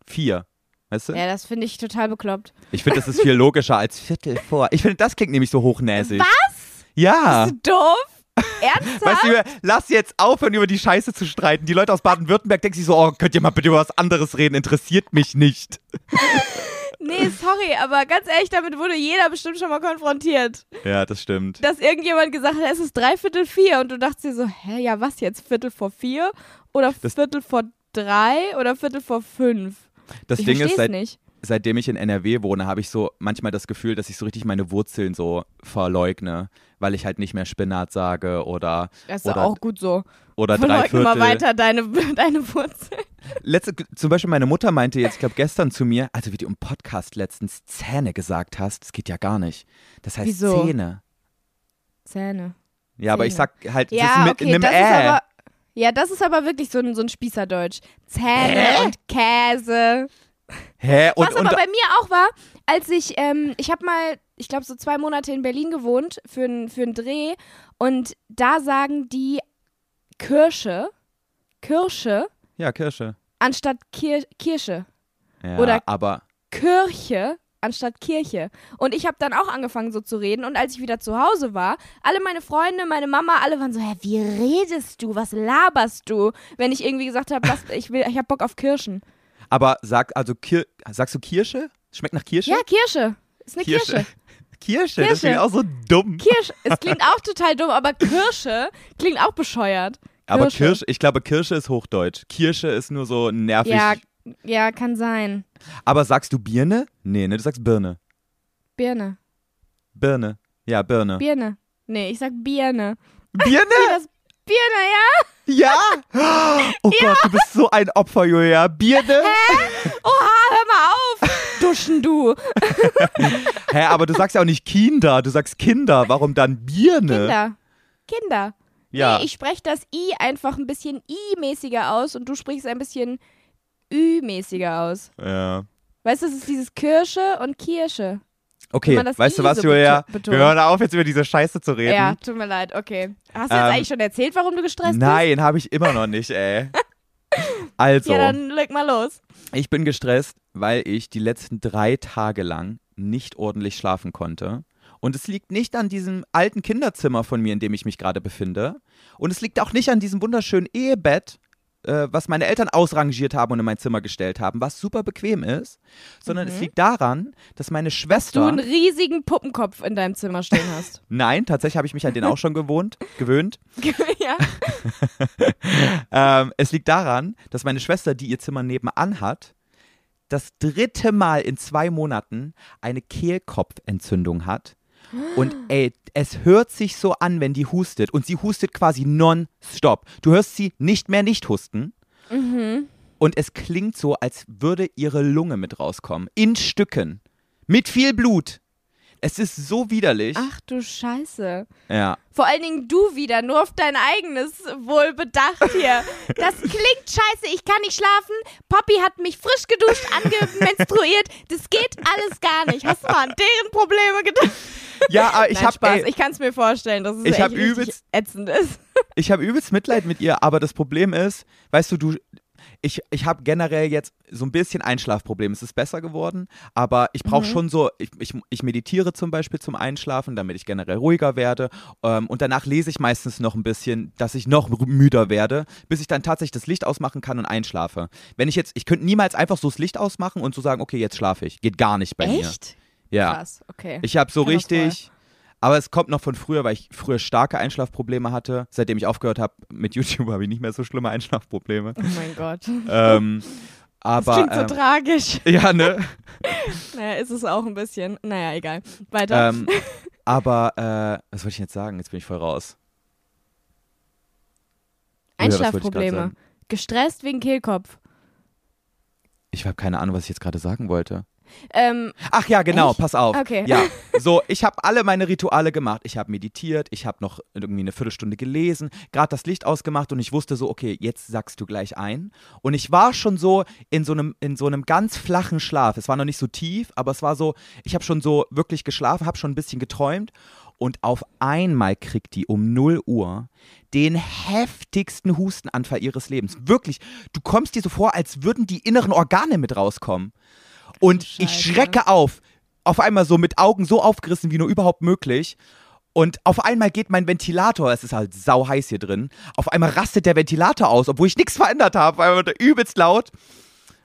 vier. Weißt du? Ja, das finde ich total bekloppt. Ich finde, das ist viel logischer als Viertel vor. Ich finde, das klingt nämlich so hochnäsig. Was? Ja. Bist du doof? Ernsthaft? Weißt du, lass jetzt aufhören, über die Scheiße zu streiten. Die Leute aus Baden-Württemberg denken sich so, oh, könnt ihr mal bitte über was anderes reden? Interessiert mich nicht. Nee, sorry, aber ganz ehrlich, damit wurde jeder bestimmt schon mal konfrontiert. Ja, das stimmt. Dass irgendjemand gesagt hat, es ist dreiviertel vier und du dachtest dir so, hä, ja was jetzt, Viertel vor vier? Oder Das- Viertel vor drei? Oder Viertel vor fünf? Das ich Ding ist, seit, nicht. Seitdem ich in NRW wohne, habe ich so manchmal das Gefühl, dass ich so richtig meine Wurzeln so verleugne, weil ich halt nicht mehr Spinat sage oder Das ist oder, auch gut so. oder drei Verleugne mal weiter deine, deine Wurzeln. Letzte, zum Beispiel meine Mutter meinte jetzt, ich glaube gestern zu mir, also wie du im Podcast letztens Zähne gesagt hast, das geht ja gar nicht. Das heißt Wieso? Zähne. Zähne. Ja, aber ich sag halt, das Ja, ist mit okay, einem das Ä. aber. Ja, das ist aber wirklich so ein, so ein Spießerdeutsch. Zähne Hä? und Käse. Hä? Und, Was aber und bei mir auch war, als ich, ähm, ich habe mal, ich glaube, so zwei Monate in Berlin gewohnt für einen für Dreh und da sagen die Kirsche, Kirsche ja, Kirsche. anstatt Kir Kirsche. Ja, Oder- aber Kirche anstatt Kirche. Und ich habe dann auch angefangen so zu reden und als ich wieder zu Hause war, alle meine Freunde, meine Mama, alle waren so, hä, wie redest du? Was laberst du? Wenn ich irgendwie gesagt habe, ich will, ich habe Bock auf Kirschen. Aber sag also Kir sagst du Kirsche? Schmeckt nach Kirsche? Ja, Kirsche. Ist eine Kirsche. Kirsche, das Kirsche. klingt auch so dumm. Kirsch, es klingt auch total dumm, aber Kirsche klingt auch bescheuert. aber Kirsche. Kirsche, ich glaube Kirsche ist Hochdeutsch. Kirsche ist nur so nervig. Ja, ja, kann sein. Aber sagst du Birne? Nee, ne, du sagst Birne. Birne. Birne. Ja, Birne. Birne. Nee, ich sag Birne. Birne? Das Birne, ja? Ja! Oh Gott, du bist so ein Opfer, Julia. Birne? Oha, hör mal auf. Duschen du. Hä, aber du sagst ja auch nicht Kinder, du sagst Kinder. Warum dann Birne? Kinder. Kinder. Ja. Nee, ich spreche das I einfach ein bisschen I-mäßiger aus und du sprichst ein bisschen Ü-mäßiger aus. ja. Weißt du, es ist dieses Kirsche und Kirsche. Okay, weißt du was, so Julia? Wir hören auf, jetzt über diese Scheiße zu reden. Ja, tut mir leid, okay. Hast du jetzt Ähm, eigentlich schon erzählt, warum du gestresst Nein, habe ich immer noch nicht, ey. bist? Also, Ja, dann leg mal los. ich bin gestresst, weil ich die letzten drei Tage lang nicht ordentlich schlafen konnte. Und es liegt nicht an diesem alten Kinderzimmer von mir, in dem ich mich gerade befinde. Und es liegt auch nicht an diesem wunderschönen Ehebett, äh, was meine Eltern ausrangiert haben und in mein Zimmer gestellt haben, was super bequem ist, sondern es liegt daran, dass meine Mhm. Du Schwester. einen riesigen Puppenkopf in deinem Zimmer stehen hast. Nein, tatsächlich habe ich mich an den auch schon gewohnt, gewöhnt. ja. Ähm, es liegt daran, dass meine Schwester, die ihr Zimmer nebenan hat, das dritte Mal in zwei Monaten eine Kehlkopfentzündung hat. Und ey, es hört sich so an, wenn die hustet. Und sie hustet quasi non-stop. Du hörst sie nicht mehr nicht husten. Und es klingt so, als würde ihre Lunge mit rauskommen. In Stücken. Mit viel Blut. Es ist so widerlich. Ach du Scheiße. Ja. Vor allen Dingen du wieder, nur auf dein eigenes Wohl bedacht hier. Das klingt scheiße, ich kann nicht schlafen. Poppy hat mich frisch geduscht, angemenstruiert. Das geht alles gar nicht. Hast du mal an deren Probleme gedacht? Ja, aber ich Nein, habe Spaß. Ich kann es mir vorstellen, dass es Ich echt übelst- ätzend ist. ich habe übelst Mitleid mit ihr, aber das Problem ist, weißt du, du, ich, ich habe generell jetzt so ein bisschen Einschlafproblem. Es ist besser geworden, aber ich brauche schon so, ich, ich, ich meditiere zum Beispiel zum Einschlafen, damit ich generell ruhiger werde. Ähm, und danach lese ich meistens noch ein bisschen, dass ich noch müder werde, bis ich dann tatsächlich das Licht ausmachen kann und einschlafe. Wenn ich jetzt, ich könnte niemals einfach so das Licht ausmachen und so sagen, okay, jetzt schlafe ich. Geht gar nicht bei mir. Echt? Ja. Krass, okay. Ich habe so das richtig. Aber es kommt noch von früher, weil ich früher starke Einschlafprobleme hatte. Seitdem ich aufgehört habe mit YouTube, habe ich nicht mehr so schlimme Einschlafprobleme. oh mein Gott. ähm, Das aber klingt so ähm, tragisch. ja, ne? Naja, ist es auch ein bisschen. Naja, egal. Weiter. ähm, aber äh, was wollte ich jetzt sagen? Jetzt bin ich voll raus. Einschlafprobleme. sagen? Gestresst wegen Kehlkopf. Ich habe keine Ahnung, was ich jetzt gerade sagen wollte. Ähm, Ach ja, genau, Echt? pass auf. Okay. Ja, so, ich habe alle meine Rituale gemacht. Ich habe meditiert, ich habe noch irgendwie eine Viertelstunde gelesen, gerade das Licht ausgemacht und ich wusste so, okay, jetzt sagst du gleich ein. Und ich war schon so in so einem, in so einem ganz flachen Schlaf. Es war noch nicht so tief, aber es war so, ich habe schon so wirklich geschlafen, habe schon ein bisschen geträumt. Und auf einmal kriegt die um 0 Uhr den heftigsten Hustenanfall ihres Lebens. Wirklich, du kommst dir so vor, als würden die inneren Organe mit rauskommen. Und ich Scheiße. schrecke auf. Auf einmal so mit Augen so aufgerissen wie nur überhaupt möglich. Und auf einmal geht mein Ventilator, es ist halt sau heiß hier drin, auf einmal rastet der Ventilator aus, obwohl ich nichts verändert habe, weil er übelst laut.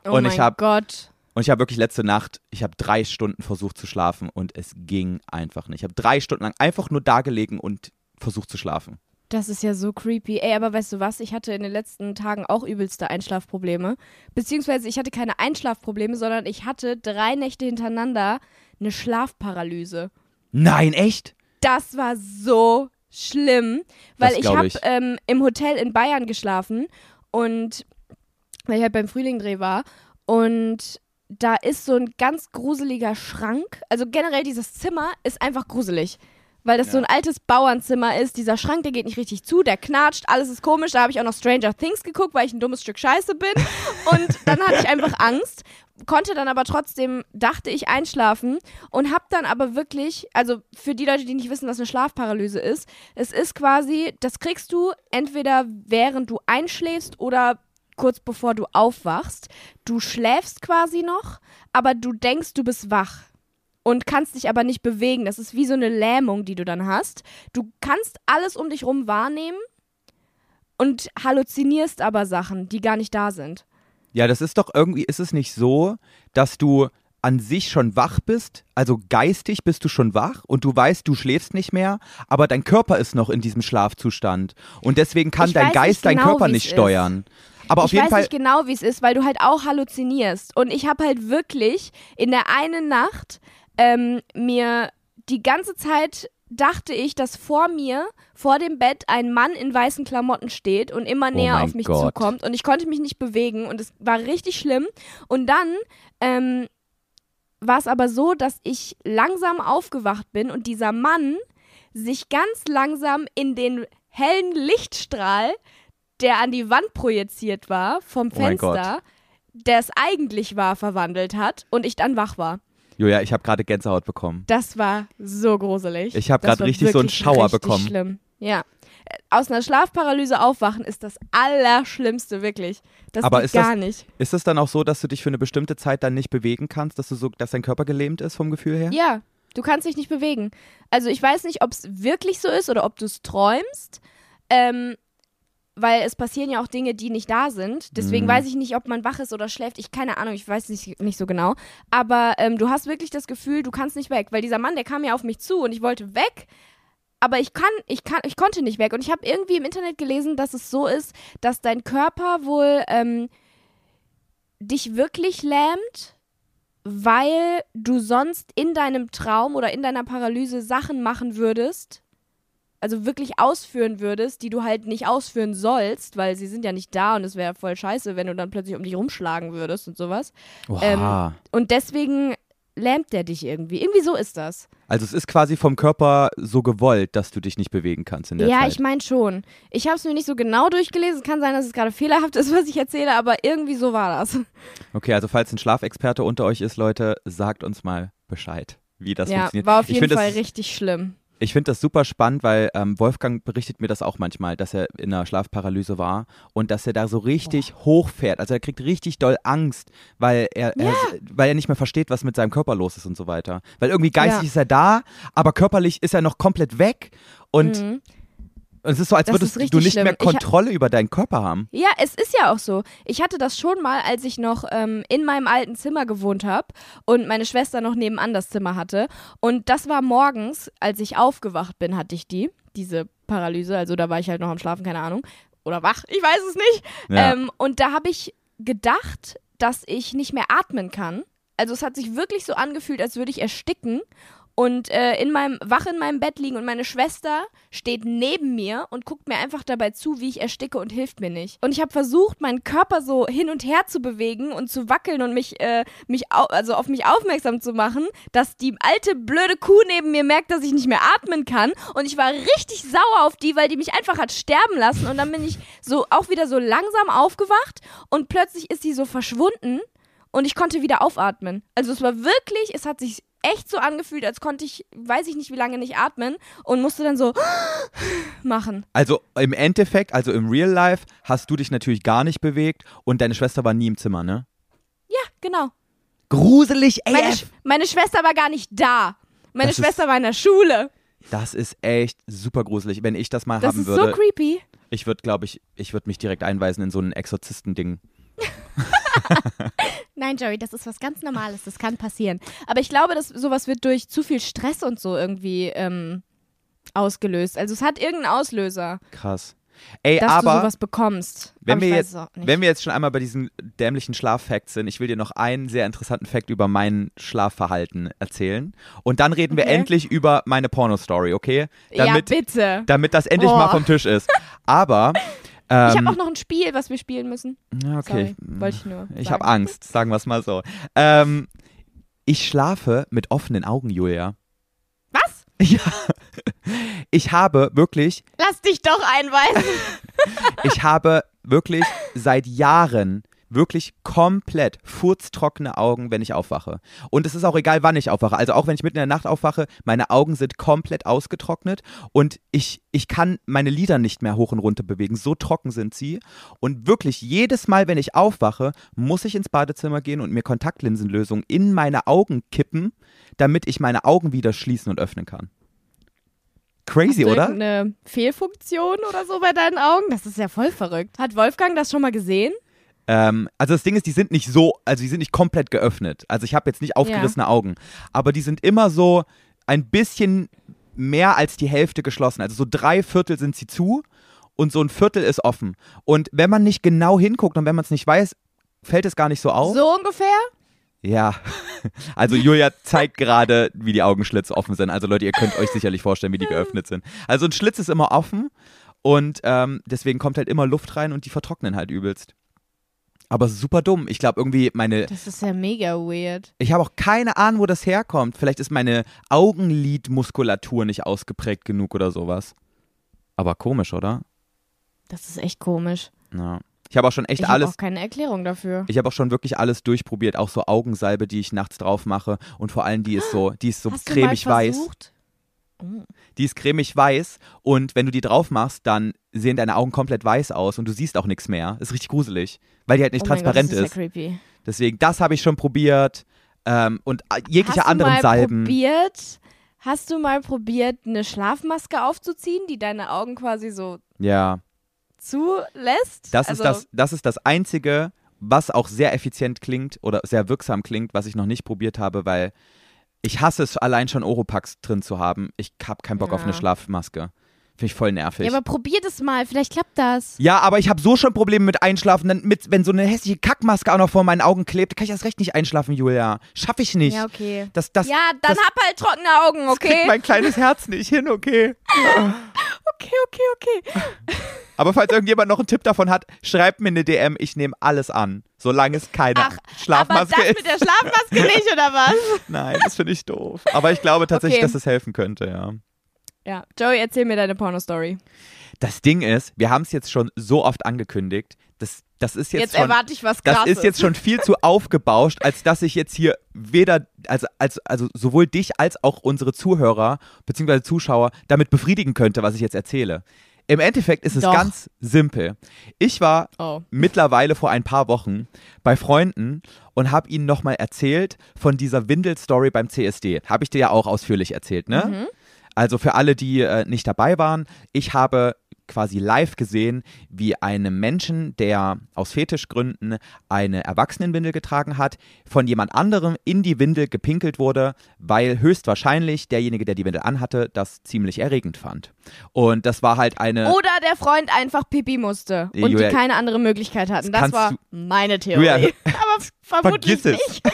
oh Und mein ich hab- Gott. Und ich habe wirklich letzte Nacht, ich habe drei Stunden versucht zu schlafen und es ging einfach nicht. Ich habe drei Stunden lang einfach nur da gelegen und versucht zu schlafen. Das ist ja so creepy. Ey, aber weißt du was? Ich hatte in den letzten Tagen auch übelste Einschlafprobleme. Beziehungsweise ich hatte keine Einschlafprobleme, sondern ich hatte drei Nächte hintereinander eine Schlafparalyse. Nein, echt? Das war so schlimm, weil ich habe ähm, im Hotel in Bayern geschlafen und weil ich halt beim Frühlingdreh war und da ist so ein ganz gruseliger Schrank. Also generell dieses Zimmer ist einfach gruselig. Weil das so ein altes Bauernzimmer ist. Dieser Schrank, der geht nicht richtig zu, der knatscht, alles ist komisch. Da habe ich auch noch Stranger Things geguckt, weil ich ein dummes Stück Scheiße bin. Und dann hatte ich einfach Angst, konnte dann aber trotzdem, dachte ich, einschlafen und habe dann aber wirklich, also für die Leute, die nicht wissen, was eine Schlafparalyse ist, es ist quasi, das kriegst du entweder während du einschläfst oder kurz bevor du aufwachst. Du schläfst quasi noch, aber du denkst, du bist wach und kannst dich aber nicht bewegen. Das ist wie so eine Lähmung, die du dann hast. Du kannst alles um dich rum wahrnehmen und halluzinierst aber Sachen, die gar nicht da sind. Ja, das ist doch irgendwie, ist es nicht so, dass du an sich schon wach bist, also geistig bist du schon wach und du weißt, du schläfst nicht mehr, aber dein Körper ist noch in diesem Schlafzustand und deswegen kann Ich dein Geist nicht deinen genau, Körper nicht ist. steuern. Aber auf ich jeden weiß Fall, nicht genau, wie es ist, weil du halt auch halluzinierst. Und ich habe halt wirklich in der einen Nacht ähm, mir die ganze Zeit dachte ich, dass vor mir, vor dem Bett, ein Mann in weißen Klamotten steht und immer näher Oh auf mich Gott. zukommt. Und ich konnte mich nicht bewegen und es war richtig schlimm. Und dann ähm, war es aber so, dass ich langsam aufgewacht bin und dieser Mann sich ganz langsam in den hellen Lichtstrahl, der an die Wand projiziert war vom Oh. Fenster, der es eigentlich war, verwandelt hat und ich dann wach war. Julia, ich habe gerade Gänsehaut bekommen. Das war so gruselig. Ich habe Das gerade richtig so einen Schauer richtig bekommen. Schlimm. Ja. Aus einer Schlafparalyse aufwachen ist das Allerschlimmste, wirklich. Das Aber geht ist das- gar nicht. Ist es dann auch so, dass du dich für eine bestimmte Zeit dann nicht bewegen kannst, dass du so, dass dein Körper gelähmt ist vom Gefühl her? Ja, du kannst dich nicht bewegen. Also ich weiß nicht, ob es wirklich so ist oder ob du es träumst. Ähm, weil es passieren ja auch Dinge, die nicht da sind. Deswegen Mhm. weiß ich nicht, ob man wach ist oder schläft. Ich keine Ahnung, ich weiß nicht, nicht so genau. Aber ähm, du hast wirklich das Gefühl, du kannst nicht weg. Weil dieser Mann, der kam ja auf mich zu und ich wollte weg. Aber ich kann, ich kann, ich konnte nicht weg. Und ich habe irgendwie im Internet gelesen, dass es so ist, dass dein Körper wohl ähm, dich wirklich lähmt, weil du sonst in deinem Traum oder in deiner Paralyse Sachen machen würdest, also wirklich ausführen würdest, die du halt nicht ausführen sollst, weil sie sind ja nicht da und es wäre voll scheiße, wenn du dann plötzlich um dich rumschlagen würdest und sowas. Oha. Und deswegen lähmt der dich irgendwie. Irgendwie so ist das. also es ist quasi vom Körper so gewollt, dass du dich nicht bewegen kannst in der ja, Zeit. ich meine schon. Ich habe es mir nicht so genau durchgelesen. Es kann sein, dass es gerade fehlerhaft ist, was ich erzähle, aber irgendwie so war das. Okay, also falls ein Schlafexperte unter euch ist, Leute, sagt uns mal Bescheid, wie das ja, funktioniert. war auf jeden finde Fall richtig schlimm. Ich finde das super spannend, weil ähm, Wolfgang berichtet mir das auch manchmal, dass er in einer Schlafparalyse war und dass er da so richtig hochfährt. Also er kriegt richtig doll Angst, weil er, er, weil er nicht mehr versteht, was mit seinem Körper los ist und so weiter. Weil irgendwie geistig Ja. ist er da, aber körperlich ist er noch komplett weg und Mhm. Es ist so, als Das würdest du nicht mehr schlimm. Ha- Kontrolle über deinen Körper haben. Ja, es ist ja auch so. Ich hatte das schon mal, als ich noch ähm, in meinem alten Zimmer gewohnt habe und meine Schwester noch nebenan das Zimmer hatte. Und das war morgens, als ich aufgewacht bin, hatte ich die, diese Paralyse. Also da war ich halt noch am Schlafen, keine Ahnung. Oder wach, ich weiß es nicht. Ja. Ähm, und da habe ich gedacht, dass ich nicht mehr atmen kann. Also es hat sich wirklich so angefühlt, als würde ich ersticken. Und äh, in meinem, wach in meinem Bett liegen und meine Schwester steht neben mir und guckt mir einfach dabei zu, wie ich ersticke und hilft mir nicht. Und ich habe versucht, meinen Körper so hin und her zu bewegen und zu wackeln und mich, äh, mich also auf mich aufmerksam zu machen, dass die alte blöde Kuh neben mir merkt, dass ich nicht mehr atmen kann. Und ich war richtig sauer auf die, weil die mich einfach hat sterben lassen. Und dann bin ich so auch wieder so langsam aufgewacht und plötzlich ist sie so verschwunden und ich konnte wieder aufatmen. Also es war wirklich, es hat sich echt so angefühlt, als konnte ich, weiß ich nicht wie lange nicht atmen und musste dann so machen. Also im Endeffekt, also im Real Life, hast du dich natürlich gar nicht bewegt und deine Schwester war nie im Zimmer, ne? Ja, genau. Gruselig, ey. Meine, Sch meine Schwester war gar nicht da. Meine Das ist- Schwester war in der Schule. Das ist echt super gruselig. Wenn ich das mal Das haben ist würde, so creepy. ich würde, glaube ich, ich würde mich direkt einweisen in so ein Exorzistending. Nein, Joey, das ist was ganz Normales. Das kann passieren. Aber ich glaube, dass sowas wird durch zu viel Stress und so irgendwie ähm, ausgelöst. Also es hat irgendeinen Auslöser, Krass. Ey, dass du aber sowas bekommst. wenn wir, jetzt, wenn wir jetzt schon einmal bei diesen dämlichen Schlaffacts sind, ich will dir noch einen sehr interessanten Fact über mein Schlafverhalten erzählen. Und dann reden wir Okay. endlich über meine Pornostory, okay? Damit, ja, bitte. damit das endlich Boah. mal vom Tisch ist. Aber. Ähm, ich habe auch noch ein Spiel, was wir spielen müssen. okay. Sorry, wollte ich nur Ich habe Angst, sagen wir es mal so. Ähm, ich schlafe mit offenen Augen, Julia. Was? Ja. Ich habe wirklich, Lass dich doch einweisen. ich habe wirklich seit Jahren wirklich komplett furztrockene Augen, wenn ich aufwache. Und es ist auch egal, wann ich aufwache. Also auch wenn ich mitten in der Nacht aufwache, meine Augen sind komplett ausgetrocknet und ich, ich kann meine Lider nicht mehr hoch und runter bewegen. So trocken sind sie. Und wirklich jedes Mal, wenn ich aufwache, muss ich ins Badezimmer gehen und mir Kontaktlinsenlösung in meine Augen kippen, damit ich meine Augen wieder schließen und öffnen kann. Crazy, Hast du oder? Eine Fehlfunktion oder so bei deinen Augen? Das ist ja voll verrückt. Hat Wolfgang das schon mal gesehen? Ähm, also das Ding ist, die sind nicht so, also die sind nicht komplett geöffnet. Also ich habe jetzt nicht aufgerissene Augen, aber die sind immer so ein bisschen mehr als die Hälfte geschlossen. Also so drei Viertel sind sie zu und so ein Viertel ist offen. Und wenn man nicht genau hinguckt und wenn man es nicht weiß, fällt es gar nicht so auf. So ungefähr? Ja, also Julia zeigt gerade, wie die Augenschlitze offen sind. Also Leute, ihr könnt euch sicherlich vorstellen, wie die geöffnet sind. Also ein Schlitz ist immer offen und ähm, deswegen kommt halt immer Luft rein und die vertrocknen halt übelst. Aber super dumm. Ich glaube irgendwie meine, Das ist ja mega weird. ich habe auch keine Ahnung, wo das herkommt. Vielleicht ist meine Augenlidmuskulatur nicht ausgeprägt genug oder sowas. Aber komisch, oder? Das ist echt komisch. Ja. Ich habe auch schon echt Ich alles habe auch keine Erklärung dafür. Ich habe auch schon wirklich alles durchprobiert, auch so Augensalbe, die ich nachts drauf mache und vor allem die ist so, die ist so Hast du cremig mal weiß. Die ist cremig weiß und wenn du die drauf machst, dann sehen deine Augen komplett weiß aus und du siehst auch nichts mehr. Ist richtig gruselig, weil die halt nicht oh transparent Gott, das ist. Ja creepy. Deswegen, das habe ich schon probiert ähm, und jegliche Hast anderen du mal Salben. probiert? Hast du mal probiert, eine Schlafmaske aufzuziehen, die deine Augen quasi so Ja, zulässt? das also, ist das, das ist das einzige, was auch sehr effizient klingt oder sehr wirksam klingt, was ich noch nicht probiert habe, weil ich hasse es allein schon Oropax drin zu haben. Ich habe keinen Bock auf eine Ja. Schlafmaske. Finde ich voll nervig. Ja, aber probier das mal, vielleicht klappt das. Ja, aber ich habe so schon Probleme mit Einschlafen. Dann mit, wenn so eine hässliche Kackmaske auch noch vor meinen Augen klebt, kann ich erst recht nicht einschlafen, Julia. Schaff ich nicht. Ja, okay. Das, das, ja, dann das, hab halt trockene Augen, das kriegt okay? mein kleines Herz nicht hin, okay? Okay, okay, okay. Aber falls irgendjemand noch einen Tipp davon hat, schreibt mir eine DM. Ich nehme alles an, solange es keine Ach, Aber Schlafmaske das ist. mit der Schlafmaske nicht, oder was? Nein, das finde ich doof. Aber ich glaube tatsächlich, Okay. dass es helfen könnte, ja. Ja, Joey, erzähl mir deine Porno-Story. Das Ding ist, wir haben es jetzt schon so oft angekündigt. Das, das ist jetzt, Jetzt, schon. erwarte ich was Das krasses. ist jetzt schon viel zu aufgebauscht, als dass ich jetzt hier weder, also, also, also sowohl dich als auch unsere Zuhörer bzw. Zuschauer damit befriedigen könnte, was ich jetzt erzähle. Im Endeffekt ist es Doch. ganz simpel. Ich war Oh. mittlerweile vor ein paar Wochen bei Freunden und habe ihnen nochmal erzählt von dieser Windel-Story beim CSD. Habe ich dir ja auch ausführlich erzählt, ne? Mhm. Also für alle, die äh, nicht dabei waren, ich habe quasi live gesehen, wie einem Menschen, der aus Fetischgründen eine Erwachsenenwindel getragen hat, von jemand anderem in die Windel gepinkelt wurde, weil höchstwahrscheinlich derjenige, der die Windel anhatte, das ziemlich erregend fand. Und das war halt eine. Oder der Freund einfach pipi musste und Julia, die keine andere Möglichkeit hatten. Das war meine Theorie. Julia, Aber vermutlich nicht.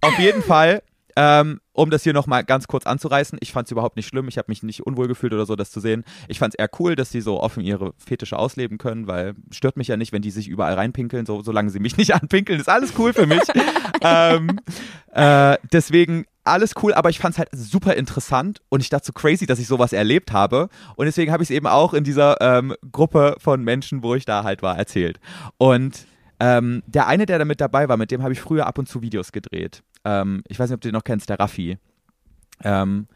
Auf jeden Fall, ähm, um das hier nochmal ganz kurz anzureißen, ich fand es überhaupt nicht schlimm, ich habe mich nicht unwohl gefühlt oder so, das zu sehen. Ich fand es eher cool, dass sie so offen ihre Fetische ausleben können, weil stört mich ja nicht, wenn die sich überall reinpinkeln, so, solange sie mich nicht anpinkeln, ist alles cool für mich. ähm, äh, deswegen alles cool, aber ich fand es halt super interessant und ich dachte so crazy, dass ich sowas erlebt habe. Und deswegen habe ich es eben auch in dieser ähm, Gruppe von Menschen, wo ich da halt war, erzählt. Und ähm, der eine, der da mit dabei war, mit dem habe ich früher ab und zu Videos gedreht. Ähm, ich weiß nicht, ob du den noch kennst, der Raffi. Ähm,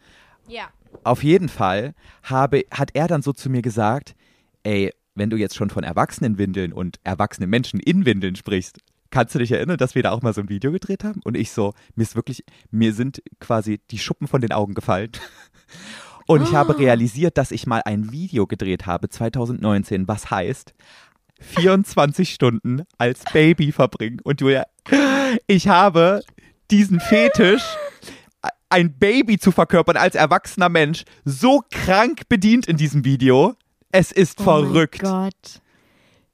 Ja. auf jeden Fall habe, hat er dann so zu mir gesagt, ey, wenn du jetzt schon von Erwachsenenwindeln und erwachsenen Menschen in Windeln sprichst, kannst du dich erinnern, dass wir da auch mal so ein Video gedreht haben? Und ich so, mir ist wirklich, mir sind quasi die Schuppen von den Augen gefallen. Und ich habe Oh. realisiert, dass ich mal ein Video gedreht habe, 2019, was heißt 24 Stunden als Baby verbringen. Und du ja, ich habe diesen Fetisch, ein Baby zu verkörpern als erwachsener Mensch, so krank bedient in diesem Video. Es ist verrückt. Oh Gott.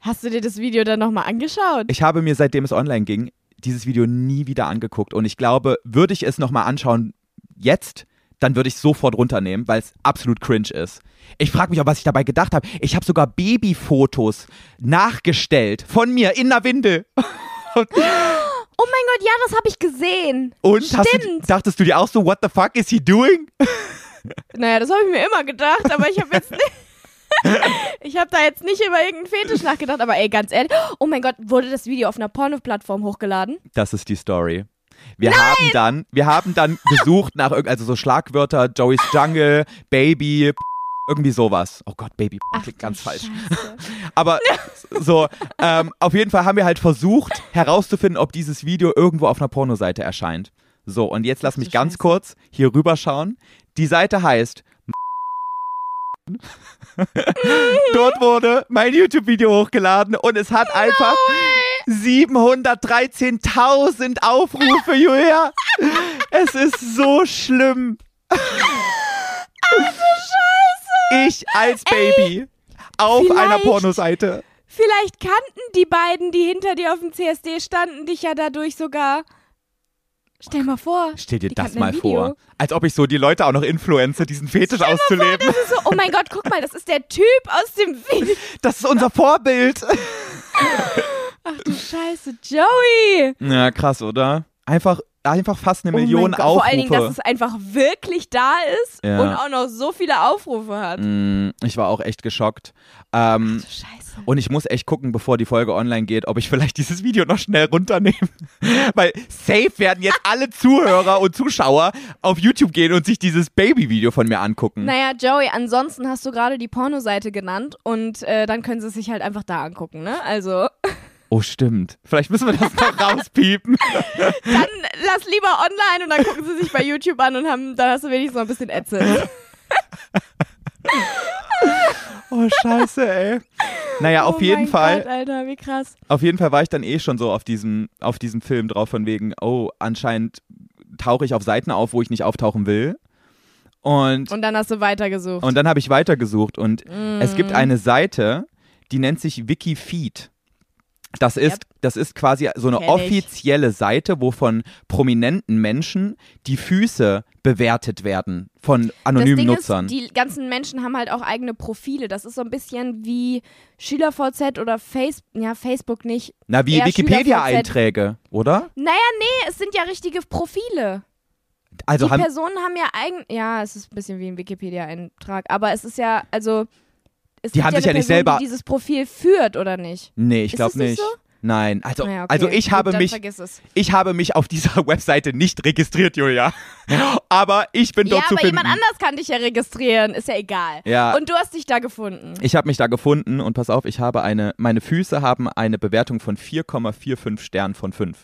Hast du dir das Video dann nochmal angeschaut? Ich habe mir, seitdem es online ging, dieses Video nie wieder angeguckt. Und ich glaube, würde ich es nochmal anschauen jetzt, dann würde ich es sofort runternehmen, weil es absolut cringe ist. Ich frage mich auch, was ich dabei gedacht habe. Ich habe sogar Babyfotos nachgestellt von mir in der Windel. Oh mein Gott, ja, das habe ich gesehen. Und hast du, Stimmt. dachtest du dir auch so, what the fuck is he doing? Naja, das habe ich mir immer gedacht, aber ich habe jetzt nicht. Ich habe da jetzt nicht über irgendeinen Fetisch nachgedacht, aber ey, ganz ehrlich, oh mein Gott, wurde das Video auf einer Porno-Plattform hochgeladen? Das ist die Story. Wir haben dann, wir haben dann gesucht nach also so Schlagwörter, Joey's Jungle, Baby, irgendwie sowas. Oh Gott, Baby klingt du ganz falsch. Scheiße. Aber so, ähm, auf jeden Fall haben wir halt versucht herauszufinden, ob dieses Video irgendwo auf einer Pornoseite erscheint. So, und jetzt lass Ach du mich ganz Scheiße. kurz hier rüberschauen. Die Seite heißt Dort wurde mein YouTube-Video hochgeladen und es hat einfach 713.000 Aufrufe, Julia. Es ist so schlimm. Ich als Baby auf einer Pornoseite. Vielleicht kannten die beiden, die hinter dir auf dem CSD standen, dich ja dadurch sogar. Stell mal vor. Stell dir das mal vor. Als ob ich so die Leute auch noch influenze, diesen Fetisch auszuleben. Das ist so, oh mein Gott, guck mal, das ist der Typ aus dem Video. Das ist unser Vorbild. Ach du Scheiße, Joey. Ja, krass, oder? Einfach, einfach fast eine Oh Million Aufrufe. Vor allen Dingen, dass es einfach wirklich da ist Ja. und auch noch so viele Aufrufe hat. Mm, Ich war auch echt geschockt. Ähm, Scheiße. und ich muss echt gucken, bevor die Folge online geht, ob ich vielleicht dieses Video noch schnell runternehme. Weil safe werden jetzt alle Zuhörer und Zuschauer auf YouTube gehen und sich dieses Baby-Video von mir angucken. Naja, Joey, ansonsten hast du gerade die Pornoseite genannt und äh, dann können sie es sich halt einfach da angucken, ne? Also, Oh, stimmt. Vielleicht müssen wir das noch rauspiepen. dann lass lieber online und dann gucken sie sich bei YouTube an und haben, dann hast du wenigstens noch ein bisschen Ätzend. Oh, scheiße, ey. Naja, auf oh jeden Fall. Gott, Alter, wie krass. Auf jeden Fall war ich dann eh schon so auf diesem, auf diesem Film drauf, von wegen, oh, anscheinend tauche ich auf Seiten auf, wo ich nicht auftauchen will. Und, Und dann hast du weitergesucht. und dann habe ich weitergesucht und es Mm. gibt eine Seite, die nennt sich Wikifeed. Das ist, Yep. das ist quasi so eine Kenn ich. offizielle Seite, wo von prominenten Menschen die Füße bewertet werden von anonymen Nutzern. Ist, die ganzen Menschen haben halt auch eigene Profile. Das ist so ein bisschen wie SchülerVZ oder Face ja, Facebook nicht. Na, wie Wikipedia-Einträge, oder? Naja, nee, es sind ja richtige Profile. Also die Personen haben ja eigen. Ja, es ist ein bisschen wie ein Wikipedia-Eintrag. Aber es ist ja, also. Es Die haben ja sich ja nicht Person, selber- Die dieses Profil führt, oder nicht? Nee, ich glaube nicht nicht. so? Nein, also, Naja, okay. also ich Gut, habe mich, ich habe mich auf dieser Webseite nicht registriert, Julia. Aber ich bin Ja, dort zu aber finden. jemand anders kann dich ja registrieren. Ist ja egal. Ja. Und du hast dich da gefunden. Ich habe mich da gefunden und pass auf, ich habe eine, meine Füße haben eine Bewertung von 4,45 Sternen von 5.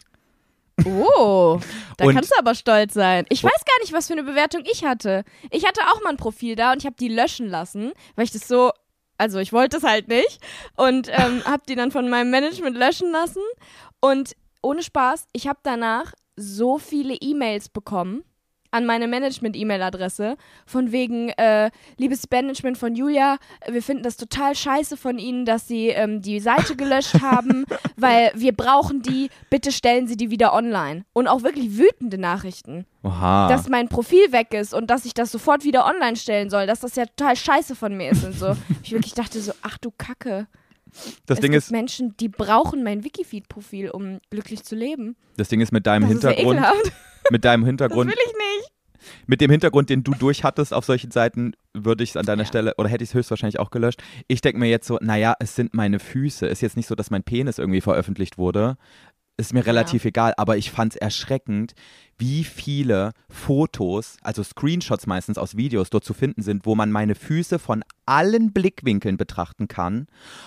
Oh, da Und- kannst du aber stolz sein. Ich weiß gar nicht, was für eine Bewertung ich hatte. Ich hatte auch mal ein Profil da und ich habe die löschen lassen, weil ich das so, also ich wollte es halt nicht und ähm, habe die dann von meinem Management löschen lassen. Und ohne Spaß, ich habe danach so viele E-Mails bekommen an meine Management-E-Mail-Adresse von wegen, äh, liebes Management von Julia, wir finden das total scheiße von Ihnen, dass Sie ähm, die Seite gelöscht haben, weil wir brauchen die, bitte stellen Sie die wieder online. Und auch wirklich wütende Nachrichten, Oha. dass mein Profil weg ist und dass ich das sofort wieder online stellen soll, dass das ja total scheiße von mir ist und so. ich wirklich dachte so, ach du Kacke. Das, es Ding gibt ist, Menschen, die brauchen mein Wikifeed-Profil, um glücklich zu leben. das Ding ist mit deinem Das ja Hintergrund, mit deinem Das Hintergrund, will ich nicht. mit dem Hintergrund, den du durchhattest auf solchen Seiten, würde ich es an deiner Ja. Stelle oder hätte ich es höchstwahrscheinlich auch gelöscht. Ich denke mir jetzt so, naja, es sind meine Füße. Ist jetzt nicht so, dass mein Penis irgendwie veröffentlicht wurde. Ist mir relativ egal, aber ich fand es erschreckend, wie viele Fotos, also Screenshots meistens aus Videos dort zu finden sind, wo man meine Füße von allen Blickwinkeln betrachten kann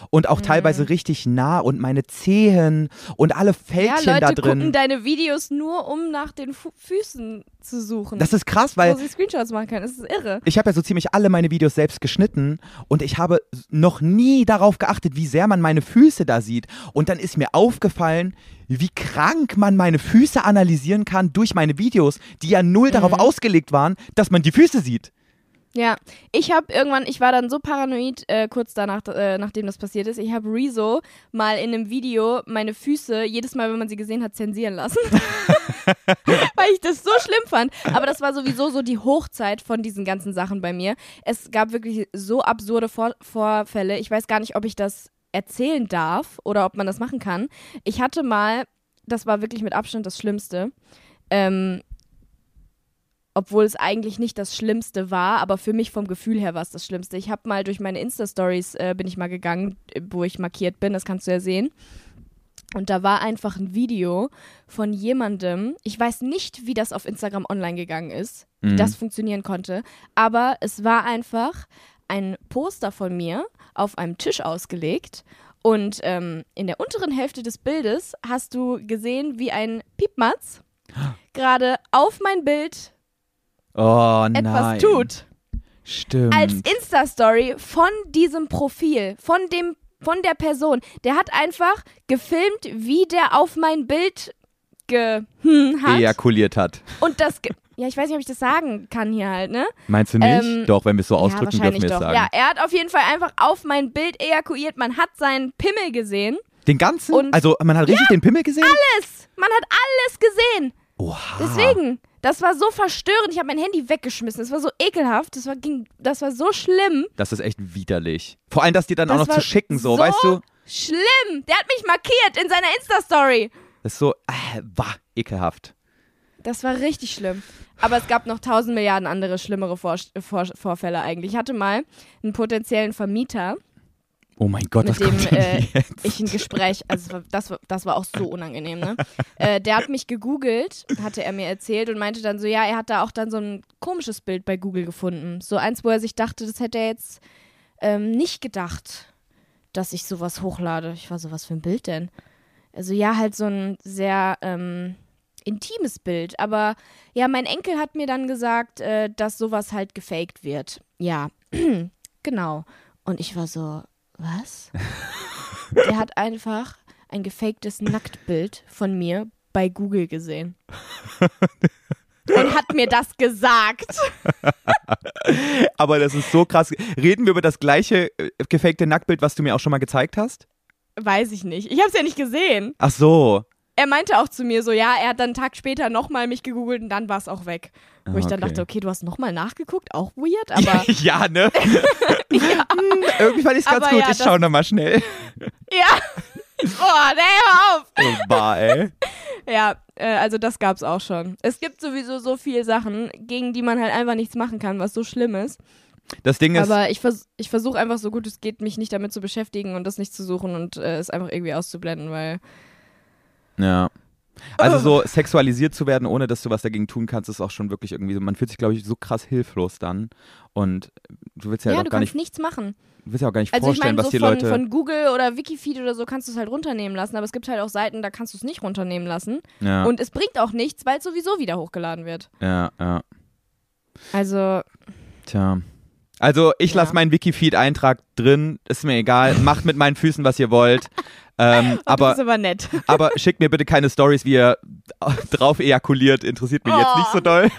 und Mhm. auch teilweise richtig nah und meine Zehen und alle Ja, Fältchen Leute da drin. gucken deine Videos nur, um nach den Fu Füßen zu suchen. Das ist krass, weil wo sie Screenshots machen können. Das ist irre. ich habe ja so ziemlich alle meine Videos selbst geschnitten und ich habe noch nie darauf geachtet, wie sehr man meine Füße da sieht. Und dann ist mir aufgefallen, wie krank man meine Füße analysieren kann durch meine Videos, die ja null darauf Mhm. ausgelegt waren, dass man die Füße sieht. Ja, ich habe irgendwann, ich war dann so paranoid, äh, kurz danach, äh, nachdem das passiert ist, ich habe Rezo mal in einem Video meine Füße jedes Mal, wenn man sie gesehen hat, zensieren lassen. Weil ich das so schlimm fand. Aber das war sowieso so die Hochzeit von diesen ganzen Sachen bei mir. Es gab wirklich so absurde Vor Vorfälle. Ich weiß gar nicht, ob ich das erzählen darf oder ob man das machen kann. Ich hatte mal, das war wirklich mit Abstand das Schlimmste, ähm, obwohl es eigentlich nicht das Schlimmste war, aber für mich vom Gefühl her war es das Schlimmste. Ich habe mal durch meine Insta-Stories äh, bin ich mal gegangen, äh, wo ich markiert bin, das kannst du ja sehen. Und da war einfach ein Video von jemandem, ich weiß nicht, wie das auf Instagram online gegangen ist, wie Mhm. das funktionieren konnte, aber es war einfach ein Poster von mir auf einem Tisch ausgelegt und ähm, in der unteren Hälfte des Bildes hast du gesehen, wie ein Piepmatz gerade auf mein Bild Oh nein. etwas tut. Stimmt. Als Insta-Story von diesem Profil, von dem, von der Person. Der hat einfach gefilmt, wie der auf mein Bild ge hm, hat. Ejakuliert hat. Und das, ja, ich weiß nicht, ob ich das sagen kann hier halt, ne? Meinst du nicht? Ähm, Doch, wenn wir es so ja, ausdrücken, dürfen wahrscheinlich wir es sagen. Ja, er hat auf jeden Fall einfach auf mein Bild ejakuliert. Man hat seinen Pimmel gesehen. Den ganzen? Und- also man hat richtig den Pimmel gesehen? Alles! Man hat alles gesehen. Oha. Deswegen, das war so verstörend. Ich habe mein Handy weggeschmissen. Das war so ekelhaft. Das war, ging, das war so schlimm. Das ist echt widerlich. Vor allem, dass die dann Das auch noch zu schicken, so, so weißt du? Schlimm. Der hat mich markiert in seiner Insta-Story. Das ist so, äh, wah, ekelhaft. Das war richtig schlimm. Aber es gab noch tausend Milliarden andere schlimmere Vor Vor Vorfälle eigentlich. Ich hatte mal einen potenziellen Vermieter, Oh mein Gott, mit kommt dem äh, ich ein Gespräch, also das, war- das war auch so unangenehm, ne? äh, der hat mich gegoogelt, hatte er mir erzählt und meinte dann so, ja, er hat da auch dann so ein komisches Bild bei Google gefunden. So eins, wo er sich dachte, das hätte er jetzt ähm, nicht gedacht, dass ich sowas hochlade. Ich war so, was für ein Bild denn? Also ja, halt so ein sehr ähm, intimes Bild. Aber ja, mein Enkel hat mir dann gesagt, äh, dass sowas halt gefaked wird. Ja, genau. Und ich war so, was? Der hat einfach ein gefaktes Nacktbild von mir bei Google gesehen. Und hat mir das gesagt. Aber das ist so krass. Reden wir über das gleiche äh, gefakte Nacktbild, was du mir auch schon mal gezeigt hast? Weiß ich nicht. Ich habe es ja nicht gesehen. Ach so. Er meinte auch zu mir so, ja, er hat dann einen Tag später nochmal mich gegoogelt und dann war es auch weg. Wo ich dann Okay. dachte, okay, du hast nochmal nachgeguckt, auch weird, aber ja, ne? Hm, Irgendwie fand ich es ganz Aber gut. ja, ich schaue nochmal schnell. ja. Oh, nee, hör auf. Oh, ey. Ja, äh, also das gab's auch schon. Es gibt sowieso so viele Sachen, gegen die man halt einfach nichts machen kann, was so schlimm ist. Das Ding ist, Aber ich, vers ich versuche einfach so gut es geht, mich nicht damit zu beschäftigen und das nicht zu suchen und äh, es einfach irgendwie auszublenden, weil ja. Also so sexualisiert zu werden, ohne dass du was dagegen tun kannst, ist auch schon wirklich irgendwie so, man fühlt sich, glaube ich, so krass hilflos dann. Und du willst ja, ja, auch du gar kannst nicht, nichts machen. du willst ja auch gar nicht Also ich vorstellen, meine, was so die von, Leute. von Google oder Wikifeed oder so kannst du es halt runternehmen lassen, aber es gibt halt auch Seiten, da kannst du es nicht runternehmen lassen. ja, Und es bringt auch nichts, weil es sowieso wieder hochgeladen wird. ja, ja. Also, Tja. Also ich Ja. lasse meinen Wikifeed-Eintrag drin, ist mir egal. Macht mit meinen Füßen, was ihr wollt. Ähm, oh, das aber, ist aber nett. aber schickt mir bitte keine Stories, wie ihr drauf ejakuliert. Interessiert mich jetzt Oh. nicht so doll.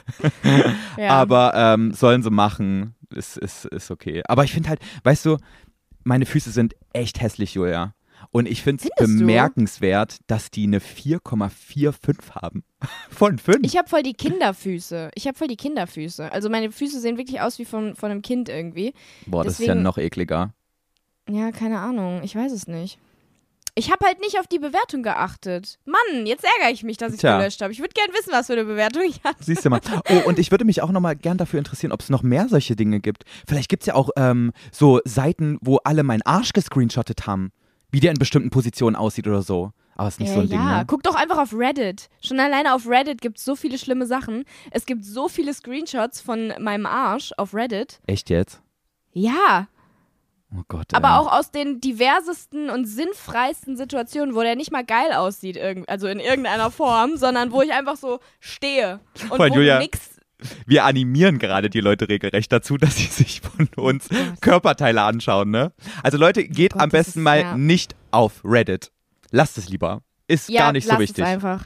Ja. Aber ähm, sollen sie machen. Ist, ist, ist okay. Aber ich finde halt, weißt du, meine Füße sind echt hässlich, Julia. Und ich finde es Findest du? bemerkenswert, dass die eine 4,45 haben. Von 5. Ich habe voll die Kinderfüße. Ich habe voll die Kinderfüße. Also meine Füße sehen wirklich aus wie von, von einem Kind irgendwie. Boah, das ist ja noch ekliger. Ja, keine Ahnung. Ich weiß es nicht. Ich habe halt nicht auf die Bewertung geachtet. Mann, jetzt ärgere ich mich, dass ich gelöscht habe. Ich würde gern wissen, was für eine Bewertung ich hatte. Siehst du mal. Oh, und ich würde mich auch nochmal gern dafür interessieren, ob es noch mehr solche Dinge gibt. Vielleicht gibt es ja auch ähm, so Seiten, wo alle meinen Arsch gescreenshottet haben. Wie der in bestimmten Positionen aussieht oder so. Aber ist nicht Äh, so ein Ding, ja, ne? guck doch einfach auf Reddit. Schon alleine auf Reddit gibt es so viele schlimme Sachen. Es gibt so viele Screenshots von meinem Arsch auf Reddit. Echt jetzt? Ja, Oh Gott. aber ey. auch aus den diversesten und sinnfreisten Situationen, wo der nicht mal geil aussieht, also in irgendeiner Form, sondern wo ich einfach so stehe und Voll, wo Julia. nix. Wir animieren gerade die Leute regelrecht dazu, dass sie sich von uns Körperteile anschauen, ne? Also Leute, geht Oh Gott, am besten ist- mal ja. nicht auf Reddit. Lasst es lieber. Ist Ja, gar nicht so wichtig. Es einfach.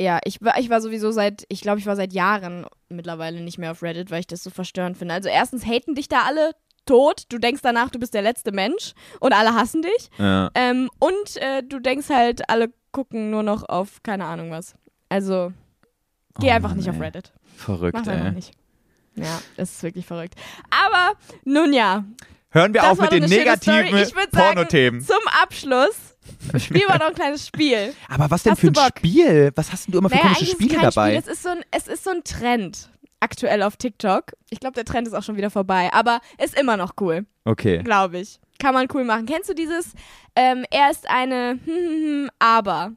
Ja, ich war, ich war sowieso seit, ich glaube, ich war seit Jahren mittlerweile nicht mehr auf Reddit, weil ich das so verstörend finde. Also erstens haten dich da alle tot, du denkst danach, du bist der letzte Mensch und alle hassen dich. Ja. Ähm, und äh, du denkst halt, alle gucken nur noch auf keine Ahnung was. Also geh Oh einfach Mann, nicht auf ey. Reddit. Verrückt, Mach's einfach ey. nicht. Ja, das ist wirklich verrückt. Aber nun ja, Hören wir das auf mit den negativen Pornothemen. Zum Abschluss spielen wir noch ein kleines Spiel. Aber was denn Hast für ein Bock? Spiel? Was hast denn du immer für Naja, komische eigentlich Spiele ist es kein dabei? Spiel. Es ist, so ein, es ist so ein Trend aktuell auf TikTok. Ich glaube, der Trend ist auch schon wieder vorbei, aber ist immer noch cool, Okay. glaube ich. Kann man cool machen. Kennst du dieses? Ähm, er ist eine aber.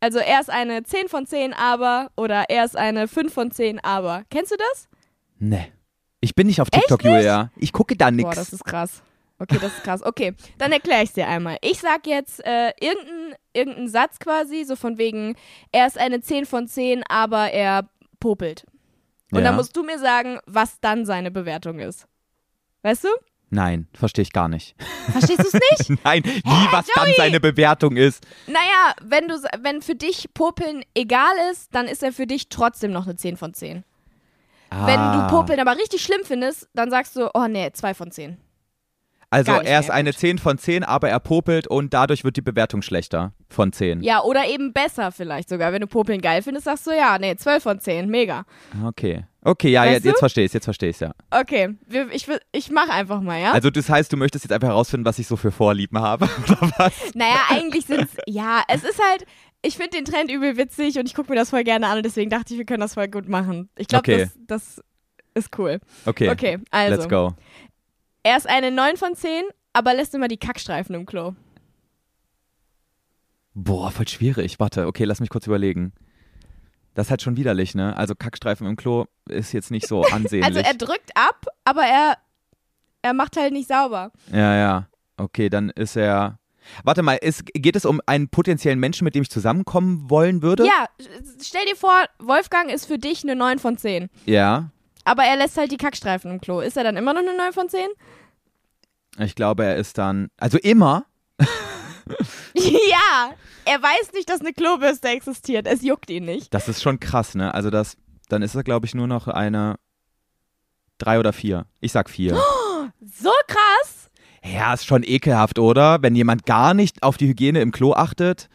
Also er ist eine 10 von 10 aber oder er ist eine 5 von 10 aber. Kennst du das? Nee. Ich bin nicht auf TikTok, Julia. Ich gucke da Boah, das ist krass. Okay, das ist krass. Okay, dann erkläre ich dir einmal. Ich sag jetzt äh, irgendeinen irgendein Satz quasi, so von wegen, er ist eine 10 von 10, aber er popelt. Und Ja. dann musst du mir sagen, was dann seine Bewertung ist. Weißt du? Nein, verstehe ich gar nicht. Verstehst du es nicht? Nein, wie was dann seine Bewertung ist. naja, wenn, du, wenn für dich Popeln egal ist, dann ist er für dich trotzdem noch eine 10 von 10. Wenn Ah. du Popeln aber richtig schlimm findest, dann sagst du, oh nee, 2 von 10. Also er ist eine gut. 10 von 10, aber er popelt und dadurch wird die Bewertung schlechter von 10. Ja, oder eben besser vielleicht sogar. Wenn du Popeln geil findest, sagst du, ja, nee, 12 von 10, mega. Okay. Okay, ja, Weißt jetzt, jetzt du? verstehe ich jetzt verstehe ich ja. Okay, wir, ich, ich mach einfach mal, ja? Also das heißt, du möchtest jetzt einfach herausfinden, was ich so für Vorlieben habe, oder was? naja, eigentlich sind's, ja, es ist halt, ich finde den Trend übel witzig und ich gucke mir das voll gerne an und deswegen dachte ich, wir können das voll gut machen. Ich glaube, Okay. das, das ist cool. Okay, Okay, also. let's go. Er ist eine 9 von 10, aber lässt immer die Kackstreifen im Klo. Boah, voll schwierig. Warte, okay, lass mich kurz überlegen. Das ist halt schon widerlich, ne? Also Kackstreifen im Klo ist jetzt nicht so ansehnlich. Also er drückt ab, aber er, er macht halt nicht sauber. ja, ja. Okay, dann ist er. Warte mal, ist, geht es um einen potenziellen Menschen, mit dem ich zusammenkommen wollen würde? Ja, stell dir vor, Wolfgang ist für dich eine 9 von 10. Ja. Aber er lässt halt die Kackstreifen im Klo. Ist er dann immer noch eine 9 von 10? Ich glaube, er ist dann. Also immer. ja, er weiß nicht, dass eine Klobürste existiert. Es juckt ihn nicht. Das ist schon krass, ne? Also das, dann ist er, glaube ich, nur noch eine drei oder vier. Ich sag vier. So krass. Ja, ist schon ekelhaft, oder? Wenn jemand gar nicht auf die Hygiene im Klo achtet.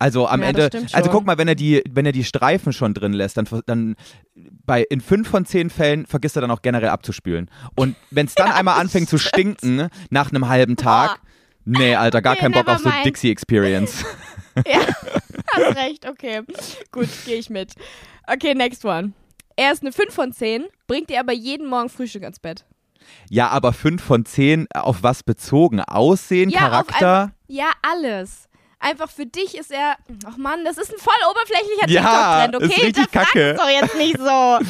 Also am Ja, Ende, stimmt also guck mal, wenn er die, wenn er die Streifen schon drin lässt, dann, dann bei in fünf von zehn Fällen vergisst er dann auch generell abzuspülen. Und wenn es dann einmal anfängt zu stinken nach einem halben Tag, nee, Alter, gar Nee, keinen Bock auf so mind. Dixie Experience. Ja, hast recht, okay. Gut, gehe ich mit. Okay, next one. Er ist eine 5 von 10, bringt dir aber jeden Morgen Frühstück ans Bett. Ja, aber fünf von zehn auf was bezogen? Aussehen, Ja, Charakter? Ja, alles. Einfach für dich ist er. Ach Mann, das ist ein voll oberflächlicher Ja, TikTok-Trend, okay? ist richtig kacke. doch jetzt nicht so.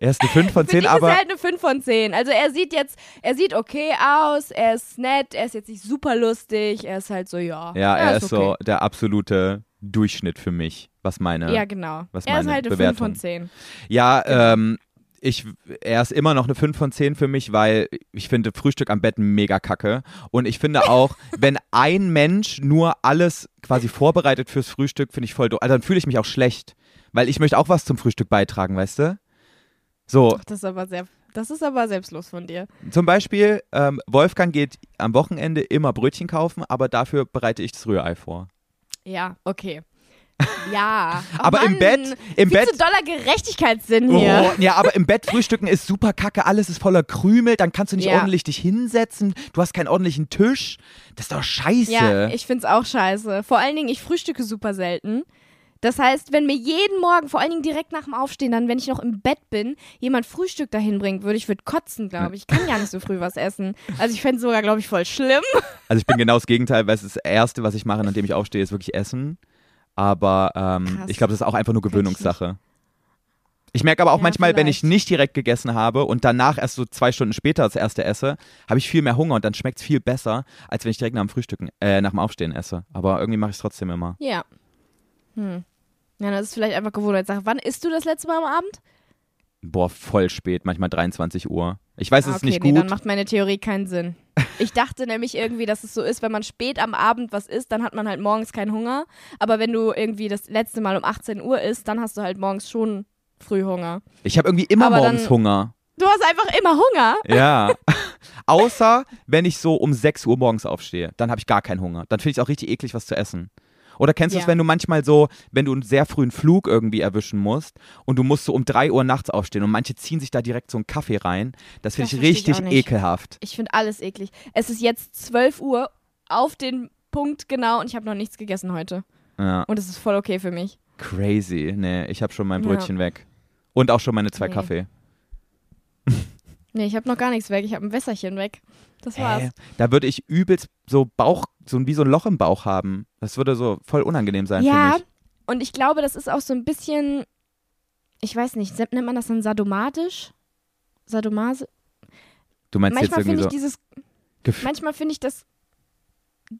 Er ist eine fünf von Für zehn, dich aber ist er halt eine 5 von 10. Also er sieht jetzt, er sieht okay aus, er ist nett, er ist jetzt nicht super lustig, er ist halt so, ja. ja, er ist so okay. der absolute Durchschnitt für mich, was meine. Ja, genau. was er ist meine halt eine 5 Bewertung. von 10. Ja, Genau. ähm, ich, er ist immer noch eine 5 von 10 für mich, weil ich finde Frühstück am Bett mega kacke. Und ich finde auch, wenn ein Mensch nur alles quasi vorbereitet fürs Frühstück, finde ich voll doof. Also dann fühle ich mich auch schlecht, weil ich möchte auch was zum Frühstück beitragen, weißt du? So, Ach, das ist aber sehr, das ist aber selbstlos von dir. zum Beispiel, ähm, Wolfgang geht am Wochenende immer Brötchen kaufen, aber dafür bereite ich das Rührei vor. Ja, okay. Ja. Ach Aber im Mann, Bett- im viel Bett- zu doller Gerechtigkeitssinn hier. Oh, ja, aber im Bett frühstücken ist super kacke, alles ist voller Krümel, dann kannst du nicht Ja. ordentlich dich hinsetzen, du hast keinen ordentlichen Tisch. Das ist doch scheiße. Ja, ich find's auch scheiße. Vor allen Dingen, ich frühstücke super selten. Das heißt, wenn mir jeden Morgen, vor allen Dingen direkt nach dem Aufstehen, dann, wenn ich noch im Bett bin, jemand Frühstück dahin bringt, würde ich würde kotzen, glaube ich. Ich kann ja nicht so früh was essen. Also ich fände sogar, glaube ich, voll schlimm. also ich bin genau das Gegenteil, weil es das Erste, was ich mache, nachdem ich aufstehe, ist wirklich Essen. Aber ähm, ich glaube, das ist auch einfach nur Gewöhnungssache. Ich merke aber auch Ja, manchmal, wenn ich vielleicht. nicht direkt gegessen habe und danach erst so zwei Stunden später das erste esse, habe ich viel mehr Hunger und dann schmeckt es viel besser, als wenn ich direkt nach dem Frühstücken, äh, nach dem Aufstehen esse. Aber irgendwie mache ich es trotzdem immer. Ja. Hm. Ja, das ist vielleicht einfach Gewohnheitssache. Wann isst du das letzte Mal am Abend? Boah, voll spät, manchmal 23 Uhr. Ich weiß, es Ah, ist okay, nicht nee, gut. dann macht meine Theorie keinen Sinn. Ich dachte nämlich irgendwie, dass es so ist, wenn man spät am Abend was isst, dann hat man halt morgens keinen Hunger. Aber wenn du irgendwie das letzte Mal um 18 Uhr isst, dann hast du halt morgens schon früh Hunger. Ich habe irgendwie immer Aber morgens dann- Hunger. Du hast einfach immer Hunger. Ja. Außer, wenn ich so um 6 Uhr morgens aufstehe. Dann habe ich gar keinen Hunger. Dann finde ich es auch richtig eklig, was zu essen. Oder kennst du es, Ja. wenn du manchmal so, wenn du einen sehr frühen Flug irgendwie erwischen musst und du musst so um 3 Uhr nachts aufstehen und manche ziehen sich da direkt so einen Kaffee rein. Das finde ich ich richtig nicht. ekelhaft. Ich finde alles eklig. Es ist jetzt 12 Uhr auf den Punkt genau und ich habe noch nichts gegessen heute. Ja. Und es ist voll okay für mich. Crazy. Nee, ich habe schon mein Ja. Brötchen weg. Und auch schon meine zwei Nee. Kaffee. Nee, ich habe noch gar nichts weg. Ich habe ein Wässerchen weg. Das war's. Hä? Da würde ich übelst so Bauch, so wie so ein Loch im Bauch haben. Das würde so voll unangenehm sein für Ja, mich. und ich glaube, das ist auch so ein bisschen, ich weiß nicht, nennt man das dann sadomatisch? Sadomase? Du meinst jetzt Manchmal finde irgendwie ich so. dieses, Gef- manchmal finde ich das,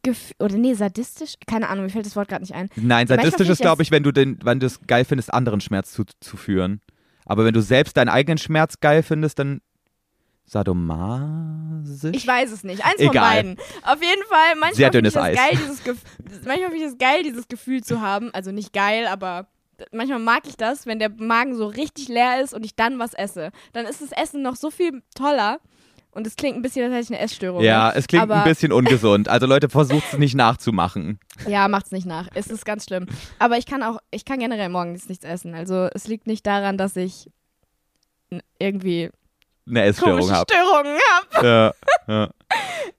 Gef oder nee, sadistisch? Keine Ahnung, mir fällt das Wort gerade nicht ein. Nein, sadistisch ist, glaube ich, wenn du den, wenn du es geil findest, anderen Schmerz zuzuführen. Aber wenn du selbst deinen eigenen Schmerz geil findest, dann sadomasisch? Ich weiß es nicht. Eins von Egal. beiden. Auf jeden Fall, manchmal Sehr dünnes Eis. geil, dieses Gef manchmal finde ich das geil, dieses Gefühl zu haben. Also nicht geil, aber manchmal mag ich das, wenn der Magen so richtig leer ist und ich dann was esse. Dann ist das Essen noch so viel toller. Und es klingt ein bisschen, als hätte ich eine Essstörung. ja, es klingt ein bisschen ungesund. Also Leute, versucht es nicht nachzumachen. Ja, macht's nicht nach. Es ist ganz schlimm. Aber ich kann auch, ich kann generell morgens nichts essen. Also es liegt nicht daran, dass ich irgendwie Eine Essstörung habe. Störungen habe. Ja, ja.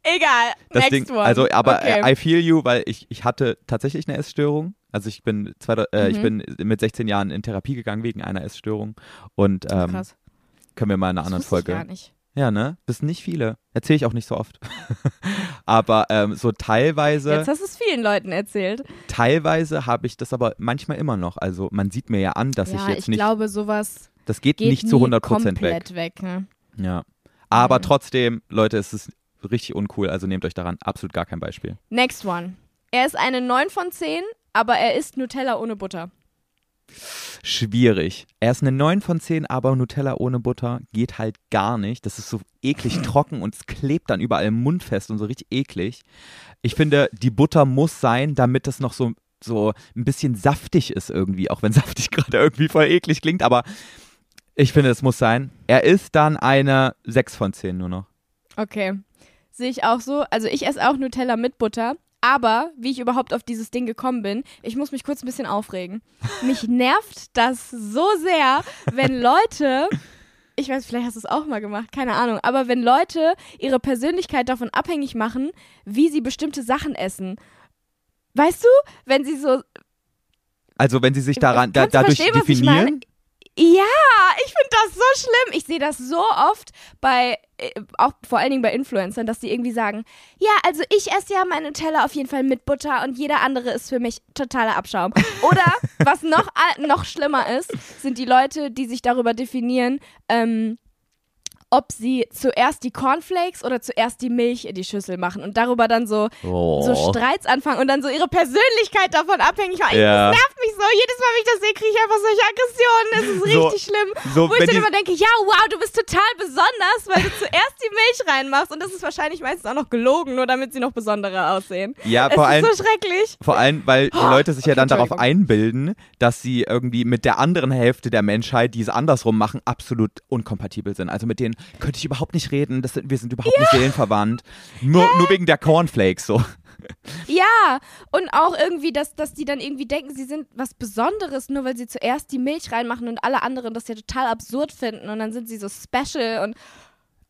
Egal. Das Next Ding, one. also, aber okay. I feel you, weil ich, ich hatte tatsächlich eine Essstörung. Also ich bin, zwei, äh, ich Mhm. bin mit 16 Jahren in Therapie gegangen wegen einer Essstörung. Und ähm, Krass. können wir mal in einer Das anderen wusste ich Folge. gar nicht. Ja, ne? Das sind nicht viele. Erzähle ich auch nicht so oft. Aber ähm, so teilweise, Jetzt hast du es vielen Leuten erzählt. teilweise habe ich das aber manchmal immer noch. Also man sieht mir ja an, dass ja, ich jetzt ich nicht, glaube, sowas das geht, geht nicht zu 100% weg. komplett weg. ne? Ja. Aber Mhm. trotzdem, Leute, es ist richtig uncool, also nehmt euch daran absolut gar kein Beispiel. Next one. Er ist eine 9 von 10, aber er isst Nutella ohne Butter. Schwierig. Er ist eine 9 von 10, aber Nutella ohne Butter geht halt gar nicht. Das ist so eklig trocken und es klebt dann überall im Mund fest und so richtig eklig. Ich finde, die Butter muss sein, damit es noch so, so ein bisschen saftig ist irgendwie, auch wenn saftig gerade irgendwie voll eklig klingt, aber ich finde, es muss sein. Er ist dann eine 6 von 10 nur noch. Okay. Sehe ich auch so. Also ich esse auch Nutella mit Butter. Aber wie ich überhaupt auf dieses Ding gekommen bin, ich muss mich kurz ein bisschen aufregen. Mich nervt das so sehr, wenn Leute, ich weiß, vielleicht hast du es auch mal gemacht, keine Ahnung, aber wenn Leute ihre Persönlichkeit davon abhängig machen, wie sie bestimmte Sachen essen. Weißt du, wenn sie so Also wenn sie sich daran da, dadurch definieren. Ja, ich finde das so schlimm. Ich sehe das so oft bei, äh, auch vor allen Dingen bei Influencern, dass die irgendwie sagen, ja, also ich esse ja meine Teller auf jeden Fall mit Butter und jeder andere ist für mich totaler Abschaum. Oder was noch, noch schlimmer ist, sind die Leute, die sich darüber definieren, ähm, ob sie zuerst die Cornflakes oder zuerst die Milch in die Schüssel machen und darüber dann so Oh. so Streits anfangen und dann so ihre Persönlichkeit davon abhängig machen. Ja. Das nervt mich so. Jedes Mal, wenn ich das sehe, kriege ich einfach solche Aggressionen. Es ist So- richtig schlimm. so, Wo ich dann immer denke, ja, wow, du bist total besonders, weil du zuerst die Milch reinmachst. Und das ist wahrscheinlich meistens auch noch gelogen, nur damit sie noch besonderer aussehen. Ja, Es vor ist allem, so schrecklich. Vor allem, weil die Leute sich ja dann darauf einbilden, dass sie irgendwie mit der anderen Hälfte der Menschheit, die es andersrum machen, absolut unkompatibel sind. Also mit denen könnte ich überhaupt nicht reden. Das sind, wir sind überhaupt nicht seelenverwandt. Nur, nur wegen der Cornflakes so. Ja, und auch irgendwie, dass, dass die dann irgendwie denken, sie sind was Besonderes, nur weil sie zuerst die Milch reinmachen und alle anderen das ja total absurd finden. Und dann sind sie so special und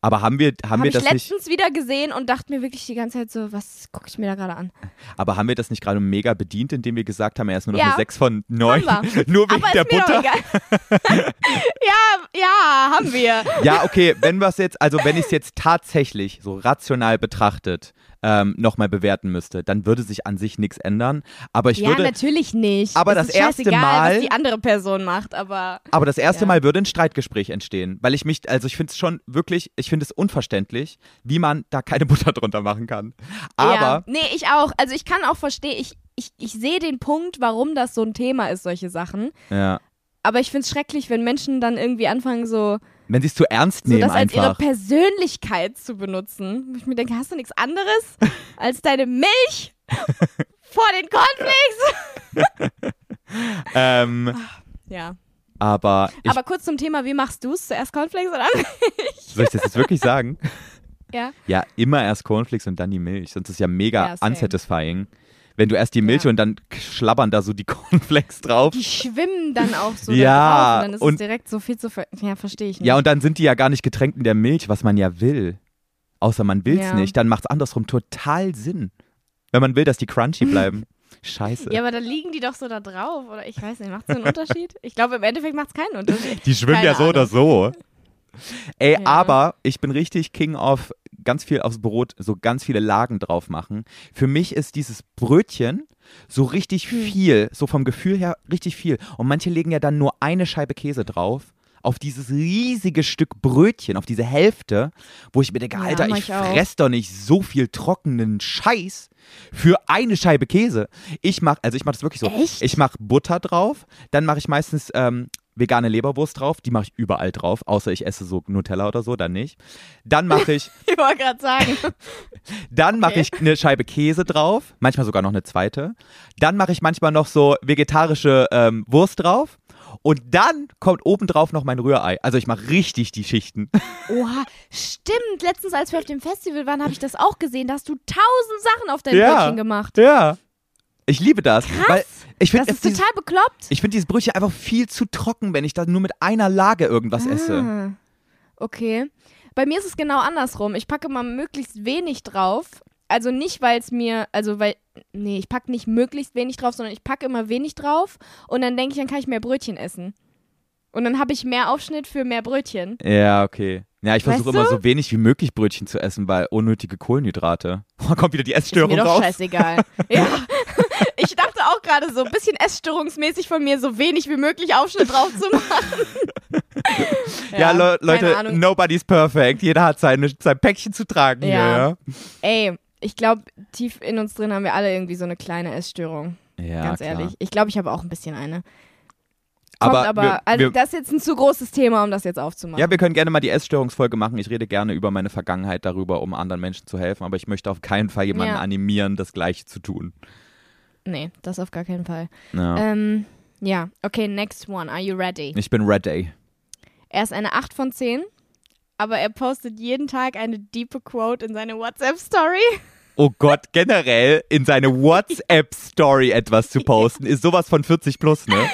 Aber haben wir, haben habe wir ich das nicht, letztens wieder gesehen und dachte mir wirklich die ganze Zeit so, was gucke ich mir da gerade an? aber haben wir das nicht gerade mega bedient, indem wir gesagt haben, er ist nur noch Ja. eine 6 von 9? Haben nur wegen Aber der Butter? ja, ja, haben wir. Ja, okay, wenn wir es jetzt, also wenn ich es jetzt tatsächlich so rational betrachtet ähm, nochmal bewerten müsste, dann würde sich an sich nichts ändern. Aber ich ja, würde, natürlich nicht. Aber das ist erste Mal- was die andere Person macht, aber Aber das erste Ja. Mal würde ein Streitgespräch entstehen, weil ich mich, also ich finde es schon wirklich, ich finde es unverständlich, wie man da keine Butter drunter machen kann. Aber ja. nee, ich auch. Also ich kann auch verstehen, ich, ich, ich sehe den Punkt, warum das so ein Thema ist, solche Sachen. ja, Aber ich finde es schrecklich, wenn Menschen dann irgendwie anfangen, so, wenn sie es zu ernst so nehmen das als ihre einfach. Persönlichkeit zu benutzen. Wo ich mir denke, hast du nichts anderes als deine Milch vor den Cornflakes? Ähm, Ja. aber ich, Aber kurz zum Thema, wie machst du es? Zuerst Cornflakes oder soll ich das jetzt wirklich sagen? Ja. Ja, immer erst Cornflakes und dann die Milch, sonst ist es ja mega Ja, unsatisfying. Wenn du erst die Milch Ja. und dann schlabbern da so die Cornflakes drauf. Die schwimmen dann auch so Ja, drauf und dann ist und- es direkt so viel zu ver Ja, verstehe ich nicht. Ja, und dann sind die ja gar nicht getränkt in der Milch, was man ja will. Außer man will es Ja. nicht, dann macht es andersrum total Sinn. Wenn man will, dass die crunchy bleiben. Scheiße. Ja, aber dann liegen die doch so da drauf, oder ich weiß nicht, macht es einen Unterschied? Ich glaube, im Endeffekt macht es keinen Unterschied. Die schwimmen Keine ja so oder Ahnung. so. Ey, Ja. aber ich bin richtig King auf ganz viel aufs Brot, so ganz viele Lagen drauf machen. Für mich ist dieses Brötchen so richtig Hm. viel, so vom Gefühl her richtig viel. Und manche legen ja dann nur eine Scheibe Käse drauf. Auf dieses riesige Stück Brötchen, auf diese Hälfte, wo ich mir denke, Ja, Alter, ich ich fress doch nicht so viel trockenen Scheiß für eine Scheibe Käse. Ich mach, also ich mach das wirklich so. Echt? Ich mach Butter drauf, dann mache ich meistens ähm, vegane Leberwurst drauf, die mache ich überall drauf, außer ich esse so Nutella oder so, dann nicht. Dann mache ich, Ich wollte gerade sagen. dann mache Okay. ich eine Scheibe Käse drauf, manchmal sogar noch eine zweite. Dann mache ich manchmal noch so vegetarische ähm, Wurst drauf. Und dann kommt obendrauf noch mein Rührei. Also ich mache richtig die Schichten. Oha, stimmt. Letztens, als wir auf dem Festival waren, habe ich das auch gesehen. Da hast du tausend Sachen auf dein Ja. Brötchen gemacht. Ja. Ich liebe das. Krass. Weil ich Das finde ist total bekloppt. ich find dieses Brötchen einfach viel zu trocken, wenn ich da nur mit einer Lage irgendwas esse. Ah, okay. Bei mir ist es genau andersrum. Ich packe mal möglichst wenig drauf. Also nicht, weil es mir, also weil, nee, ich packe nicht möglichst wenig drauf, sondern ich packe immer wenig drauf und dann denke ich, dann kann ich mehr Brötchen essen. Und dann habe ich mehr Aufschnitt für mehr Brötchen. Ja, okay. Ja, ich versuche immer so wenig wie möglich Brötchen zu essen, weil unnötige Kohlenhydrate. Oh, kommt wieder die Ist Essstörung mir doch raus. scheißegal. ja. Ich dachte auch gerade so ein bisschen essstörungsmäßig von mir, so wenig wie möglich Aufschnitt drauf zu machen. Ja, Le keine Leute, nobody's perfect. Jeder hat seine, sein Päckchen zu tragen hier, Ja. ja. Ey, ich glaube, tief in uns drin haben wir alle irgendwie so eine kleine Essstörung. Ja, ganz klar. ehrlich. Ich glaube, ich habe auch ein bisschen eine. Kommt Aber, aber, wir, also wir, das ist jetzt ein zu großes Thema, um das jetzt aufzumachen. ja, wir können gerne mal die Essstörungsfolge machen. Ich rede gerne über meine Vergangenheit darüber, um anderen Menschen zu helfen. Aber ich möchte auf keinen Fall jemanden Ja. animieren, das Gleiche zu tun. nee, das auf gar keinen Fall. Ja. Ähm, ja, okay, next one. Are you ready? Ich bin ready. Er ist eine 8 von 10, aber er postet jeden Tag eine diepe Quote in seine WhatsApp-Story. Oh Gott, generell in seine WhatsApp-Story etwas zu posten, ist sowas von 40 plus, ne?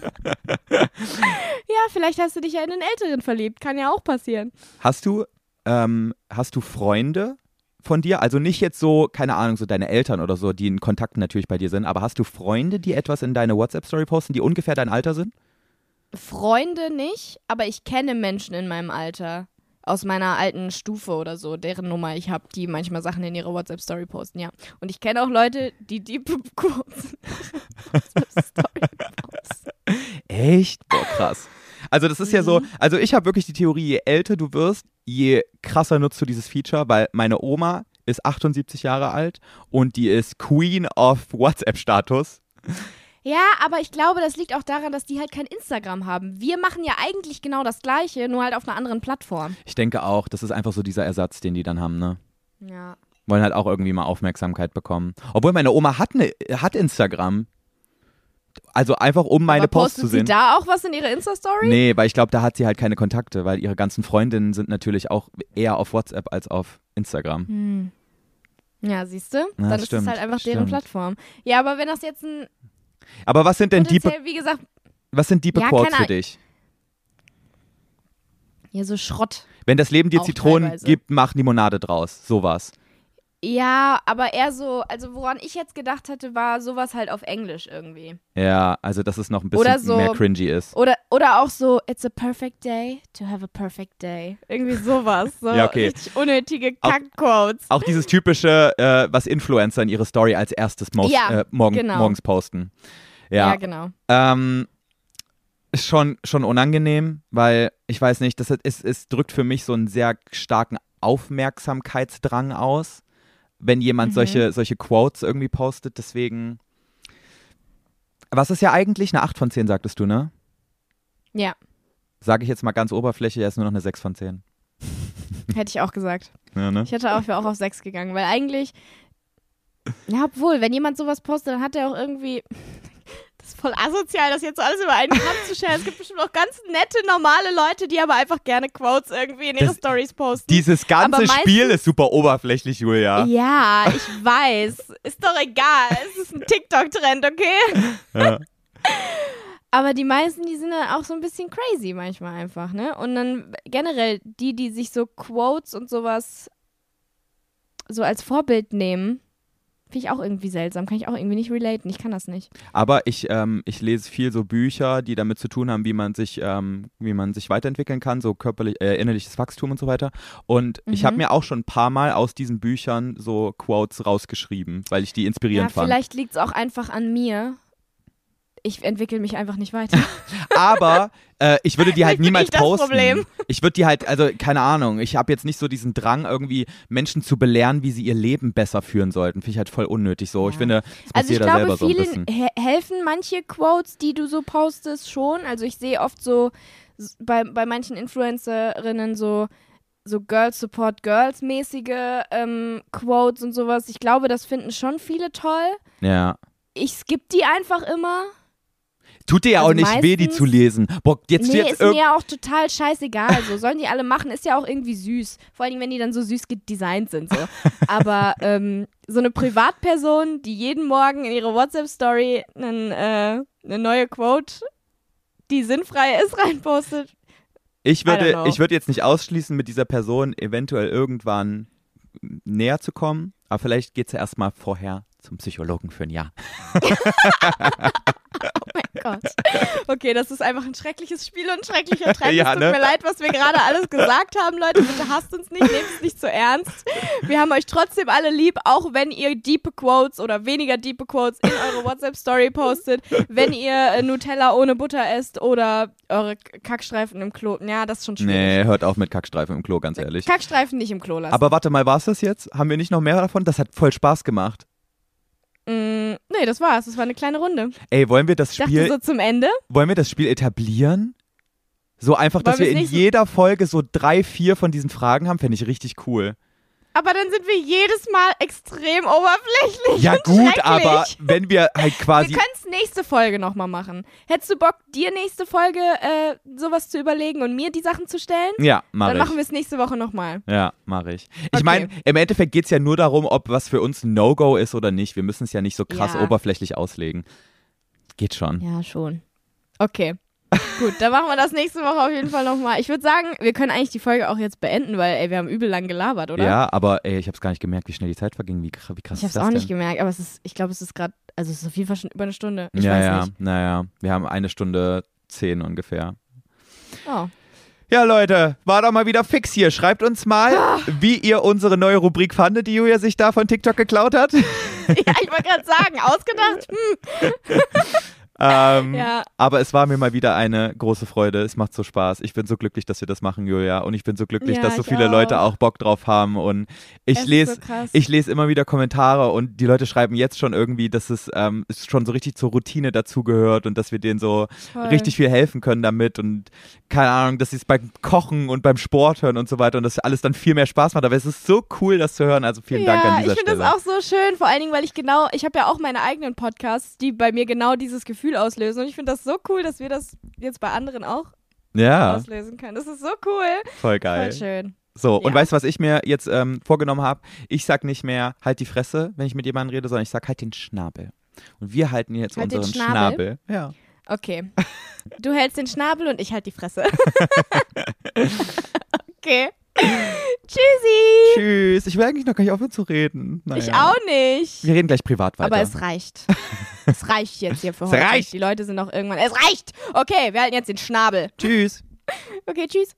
Ja, vielleicht hast du dich ja in den Älteren verliebt. Kann ja auch passieren. Hast du, ähm, hast du Freunde von dir? Also nicht jetzt so, keine Ahnung, so deine Eltern oder so, die in Kontakt natürlich bei dir sind, aber hast du Freunde, die etwas in deine WhatsApp-Story posten, die ungefähr dein Alter sind? Freunde nicht, aber ich kenne Menschen in meinem Alter. Aus meiner alten Stufe oder so, deren Nummer ich habe, die manchmal Sachen in ihre WhatsApp-Story posten, ja. Und ich kenne auch Leute, die die ihre WhatsApp-Story posten. Echt? Boah, krass. Also das ist ja so, also ich habe wirklich die Theorie, je älter du wirst, je krasser nutzt du dieses Feature, weil meine Oma ist 78 Jahre alt und die ist Queen of WhatsApp-Status. Ja, aber ich glaube, das liegt auch daran, dass die halt kein Instagram haben. Wir machen ja eigentlich genau das Gleiche, nur halt auf einer anderen Plattform. Ich denke auch, das ist einfach so dieser Ersatz, den die dann haben, ne? Ja. Wollen halt auch irgendwie mal Aufmerksamkeit bekommen. Obwohl meine Oma hat, ne, hat Instagram. Also einfach, um meine aber Post postet zu sie sehen. da auch was in ihre Insta-Story? Nee, weil ich glaube, da hat sie halt keine Kontakte, weil ihre ganzen Freundinnen sind natürlich auch eher auf WhatsApp als auf Instagram. Hm. Ja, siehst du? Dann ist stimmt, es halt einfach deren stimmt. Plattform. Ja, aber wenn das jetzt ein Aber was sind denn diepe, wie gesagt, was sind diepe Ja, Quotes für dich? ja, so Schrott. Wenn das Leben dir Zitronen teilweise. gibt, mach Limonade draus. Sowas. Ja, aber eher so, also woran ich jetzt gedacht hatte, war sowas halt auf Englisch irgendwie. Ja, also dass es noch ein bisschen so- mehr cringy ist. Oder, oder auch so, it's a perfect day to have a perfect day. Irgendwie sowas. So Ja, okay. richtig unnötige Kackquotes. Auch dieses typische, äh, was Influencer in ihre Story als erstes most, Ja, äh, morgen, genau. morgens posten. Ja, Ja, genau. ähm, ist schon, schon unangenehm, weil ich weiß nicht, das es, es drückt für mich so einen sehr starken Aufmerksamkeitsdrang aus, wenn jemand Mhm. solche, solche Quotes irgendwie postet. Deswegen, was ist ja eigentlich eine 8 von 10, sagtest du, ne? Ja, Sage ich jetzt mal ganz oberflächlich, er ist nur noch eine 6 von 10. hätte ich auch gesagt. Ja, ne? Ich hätte auch, auch auf 6 gegangen, weil eigentlich, ja, obwohl, wenn jemand sowas postet, dann hat er auch irgendwie, ist voll asozial, das jetzt alles über einen Kamm zu scheren. Es gibt bestimmt auch ganz nette, normale Leute, die aber einfach gerne Quotes irgendwie in ihre Das- Stories posten. Dieses ganze Aber meistens- Spiel ist super oberflächlich, Julia. Ja, ich weiß. Ist doch egal. Es ist ein TikTok-Trend, okay? Ja. Aber die meisten, die sind dann auch so ein bisschen crazy manchmal einfach, ne? Und dann generell die, die sich so Quotes und sowas so als Vorbild nehmen, finde ich auch irgendwie seltsam. Kann ich auch irgendwie nicht relaten. Ich kann das nicht. Aber ich, ähm, ich lese viel so Bücher, die damit zu tun haben, wie man sich, ähm, wie man sich weiterentwickeln kann, so körperlich, äh, innerliches Wachstum und so weiter. Und ich Mhm. habe mir auch schon ein paar Mal aus diesen Büchern so Quotes rausgeschrieben, weil ich die Ja, inspirierend fand. vielleicht liegt es auch einfach an mir. Ich entwickle mich einfach nicht weiter. Aber äh, ich würde die halt niemals ich das posten. Problem. Ich würde die halt, also keine Ahnung, ich habe jetzt nicht so diesen Drang, irgendwie Menschen zu belehren, wie sie ihr Leben besser führen sollten. Finde ich halt voll unnötig so. Ich Ja. finde, das Also ich glaube, selber so ein vielen bisschen. helfen manche Quotes, die du so postest, schon. Also ich sehe oft so bei, bei manchen Influencerinnen so so Girls Support Girls mäßige ähm, Quotes und sowas. Ich glaube, das finden schon viele toll. Ja. Ich skipp die einfach immer. Tut dir ja Also auch nicht weh, die zu lesen. Boah, jetzt, nee, jetzt ist mir auch total scheißegal. So sollen die alle machen, ist ja auch irgendwie süß. Vor allem, wenn die dann so süß gedesignt sind. So. Aber ähm, so eine Privatperson, die jeden Morgen in ihre WhatsApp-Story einen, äh, eine neue Quote, die sinnfrei ist, reinpostet. Ich würde, ich würde jetzt nicht ausschließen, mit dieser Person eventuell irgendwann näher zu kommen, aber vielleicht geht es ja erstmal vorher zum Psychologen für ein Jahr. Gott. Okay, das ist einfach ein schreckliches Spiel und ein schrecklicher Trend. Ja, es tut ne? mir leid, was wir gerade alles gesagt haben, Leute. Bitte hasst uns nicht, nehmt es nicht zu ernst. Wir haben euch trotzdem alle lieb, auch wenn ihr diepe Quotes oder weniger diepe Quotes in eure WhatsApp-Story postet, wenn ihr äh, Nutella ohne Butter esst oder eure Kackstreifen im Klo. Ja, das ist schon schwierig. Nee, hört auf mit Kackstreifen im Klo, ganz ehrlich. Kackstreifen nicht im Klo lassen. Aber warte mal, war es das jetzt? Haben wir nicht noch mehr davon? Das hat voll Spaß gemacht. Mm, nee, das war's. Das war eine kleine Runde. Ey, wollen wir das Ich dachte Spiel, so zum Ende. wollen wir das Spiel etablieren? So einfach, dass Wollen wir wir's in jeder Folge so drei, vier von diesen Fragen haben, fände ich richtig cool. Aber dann sind wir jedes Mal extrem oberflächlich. Ja gut, aber wenn wir halt quasi. Wir können es nächste Folge nochmal machen. Hättest du Bock, dir nächste Folge äh, sowas zu überlegen und mir die Sachen zu stellen? Ja, mach Dann ich. machen wir es nächste Woche nochmal. Ja, mache ich. Ich Okay. meine, im Endeffekt geht es ja nur darum, ob was für uns ein No-Go ist oder nicht. Wir müssen es ja nicht so krass Ja. oberflächlich auslegen. Geht schon. Ja, schon. Okay. Gut, dann machen wir das nächste Woche auf jeden Fall nochmal. Ich würde sagen, wir können eigentlich die Folge auch jetzt beenden, weil ey, wir haben übel lang gelabert, oder? Ja, aber ey, ich habe es gar nicht gemerkt, wie schnell die Zeit verging. Wie, wie krass Ich ist habe es das auch nicht denn? gemerkt, aber es ist, ich glaube, es ist gerade, also es ist auf jeden Fall schon über eine Stunde. Ich ja, weiß ja, nicht. naja. Wir haben eine Stunde zehn ungefähr. Oh. Ja, Leute, war doch mal wieder fix hier. Schreibt uns mal, Ah. wie ihr unsere neue Rubrik fandet, die Julia sich da von TikTok geklaut hat. ja, ich wollte gerade sagen, ausgedacht. Hm. ähm, Ja. Aber es war mir mal wieder eine große Freude. Es macht so Spaß. Ich bin so glücklich, dass wir das machen, Julia. Und ich bin so glücklich, Ja, dass so viele auch. Leute auch Bock drauf haben. Und ich lese, so ich lese immer wieder Kommentare und die Leute schreiben jetzt schon irgendwie, dass es ähm, schon so richtig zur Routine dazugehört und dass wir denen so Voll. richtig viel helfen können damit und keine Ahnung, dass sie es beim Kochen und beim Sport hören und so weiter und dass alles dann viel mehr Spaß macht. Aber es ist so cool, das zu hören. Also vielen ja, Dank an dieser ich finde Stelle. das auch so schön, vor allen Dingen, weil ich genau, ich habe ja auch meine eigenen Podcasts, die bei mir genau dieses Gefühl auslösen. Und ich finde das so cool, dass wir das jetzt bei anderen auch ja, auslösen können. Das ist so cool. voll geil. Voll schön. So, und Ja. weißt du, was ich mir jetzt ähm, vorgenommen habe? Ich sag nicht mehr halt die Fresse, wenn ich mit jemandem rede, sondern ich sag halt den Schnabel. Und wir halten jetzt Halt den unseren Schnabel? Schnabel. Ja. Okay. Du hältst den Schnabel und ich halt die Fresse. okay. Tschüssi. Tschüss. Ich will eigentlich noch gar nicht aufhören zu reden. Naja. Ich auch nicht. Wir reden gleich privat weiter. Aber es reicht. es reicht jetzt hier für Es heute. reicht. Die Leute sind auch irgendwann. Es reicht. Okay, wir halten jetzt den Schnabel. Tschüss. Okay, tschüss.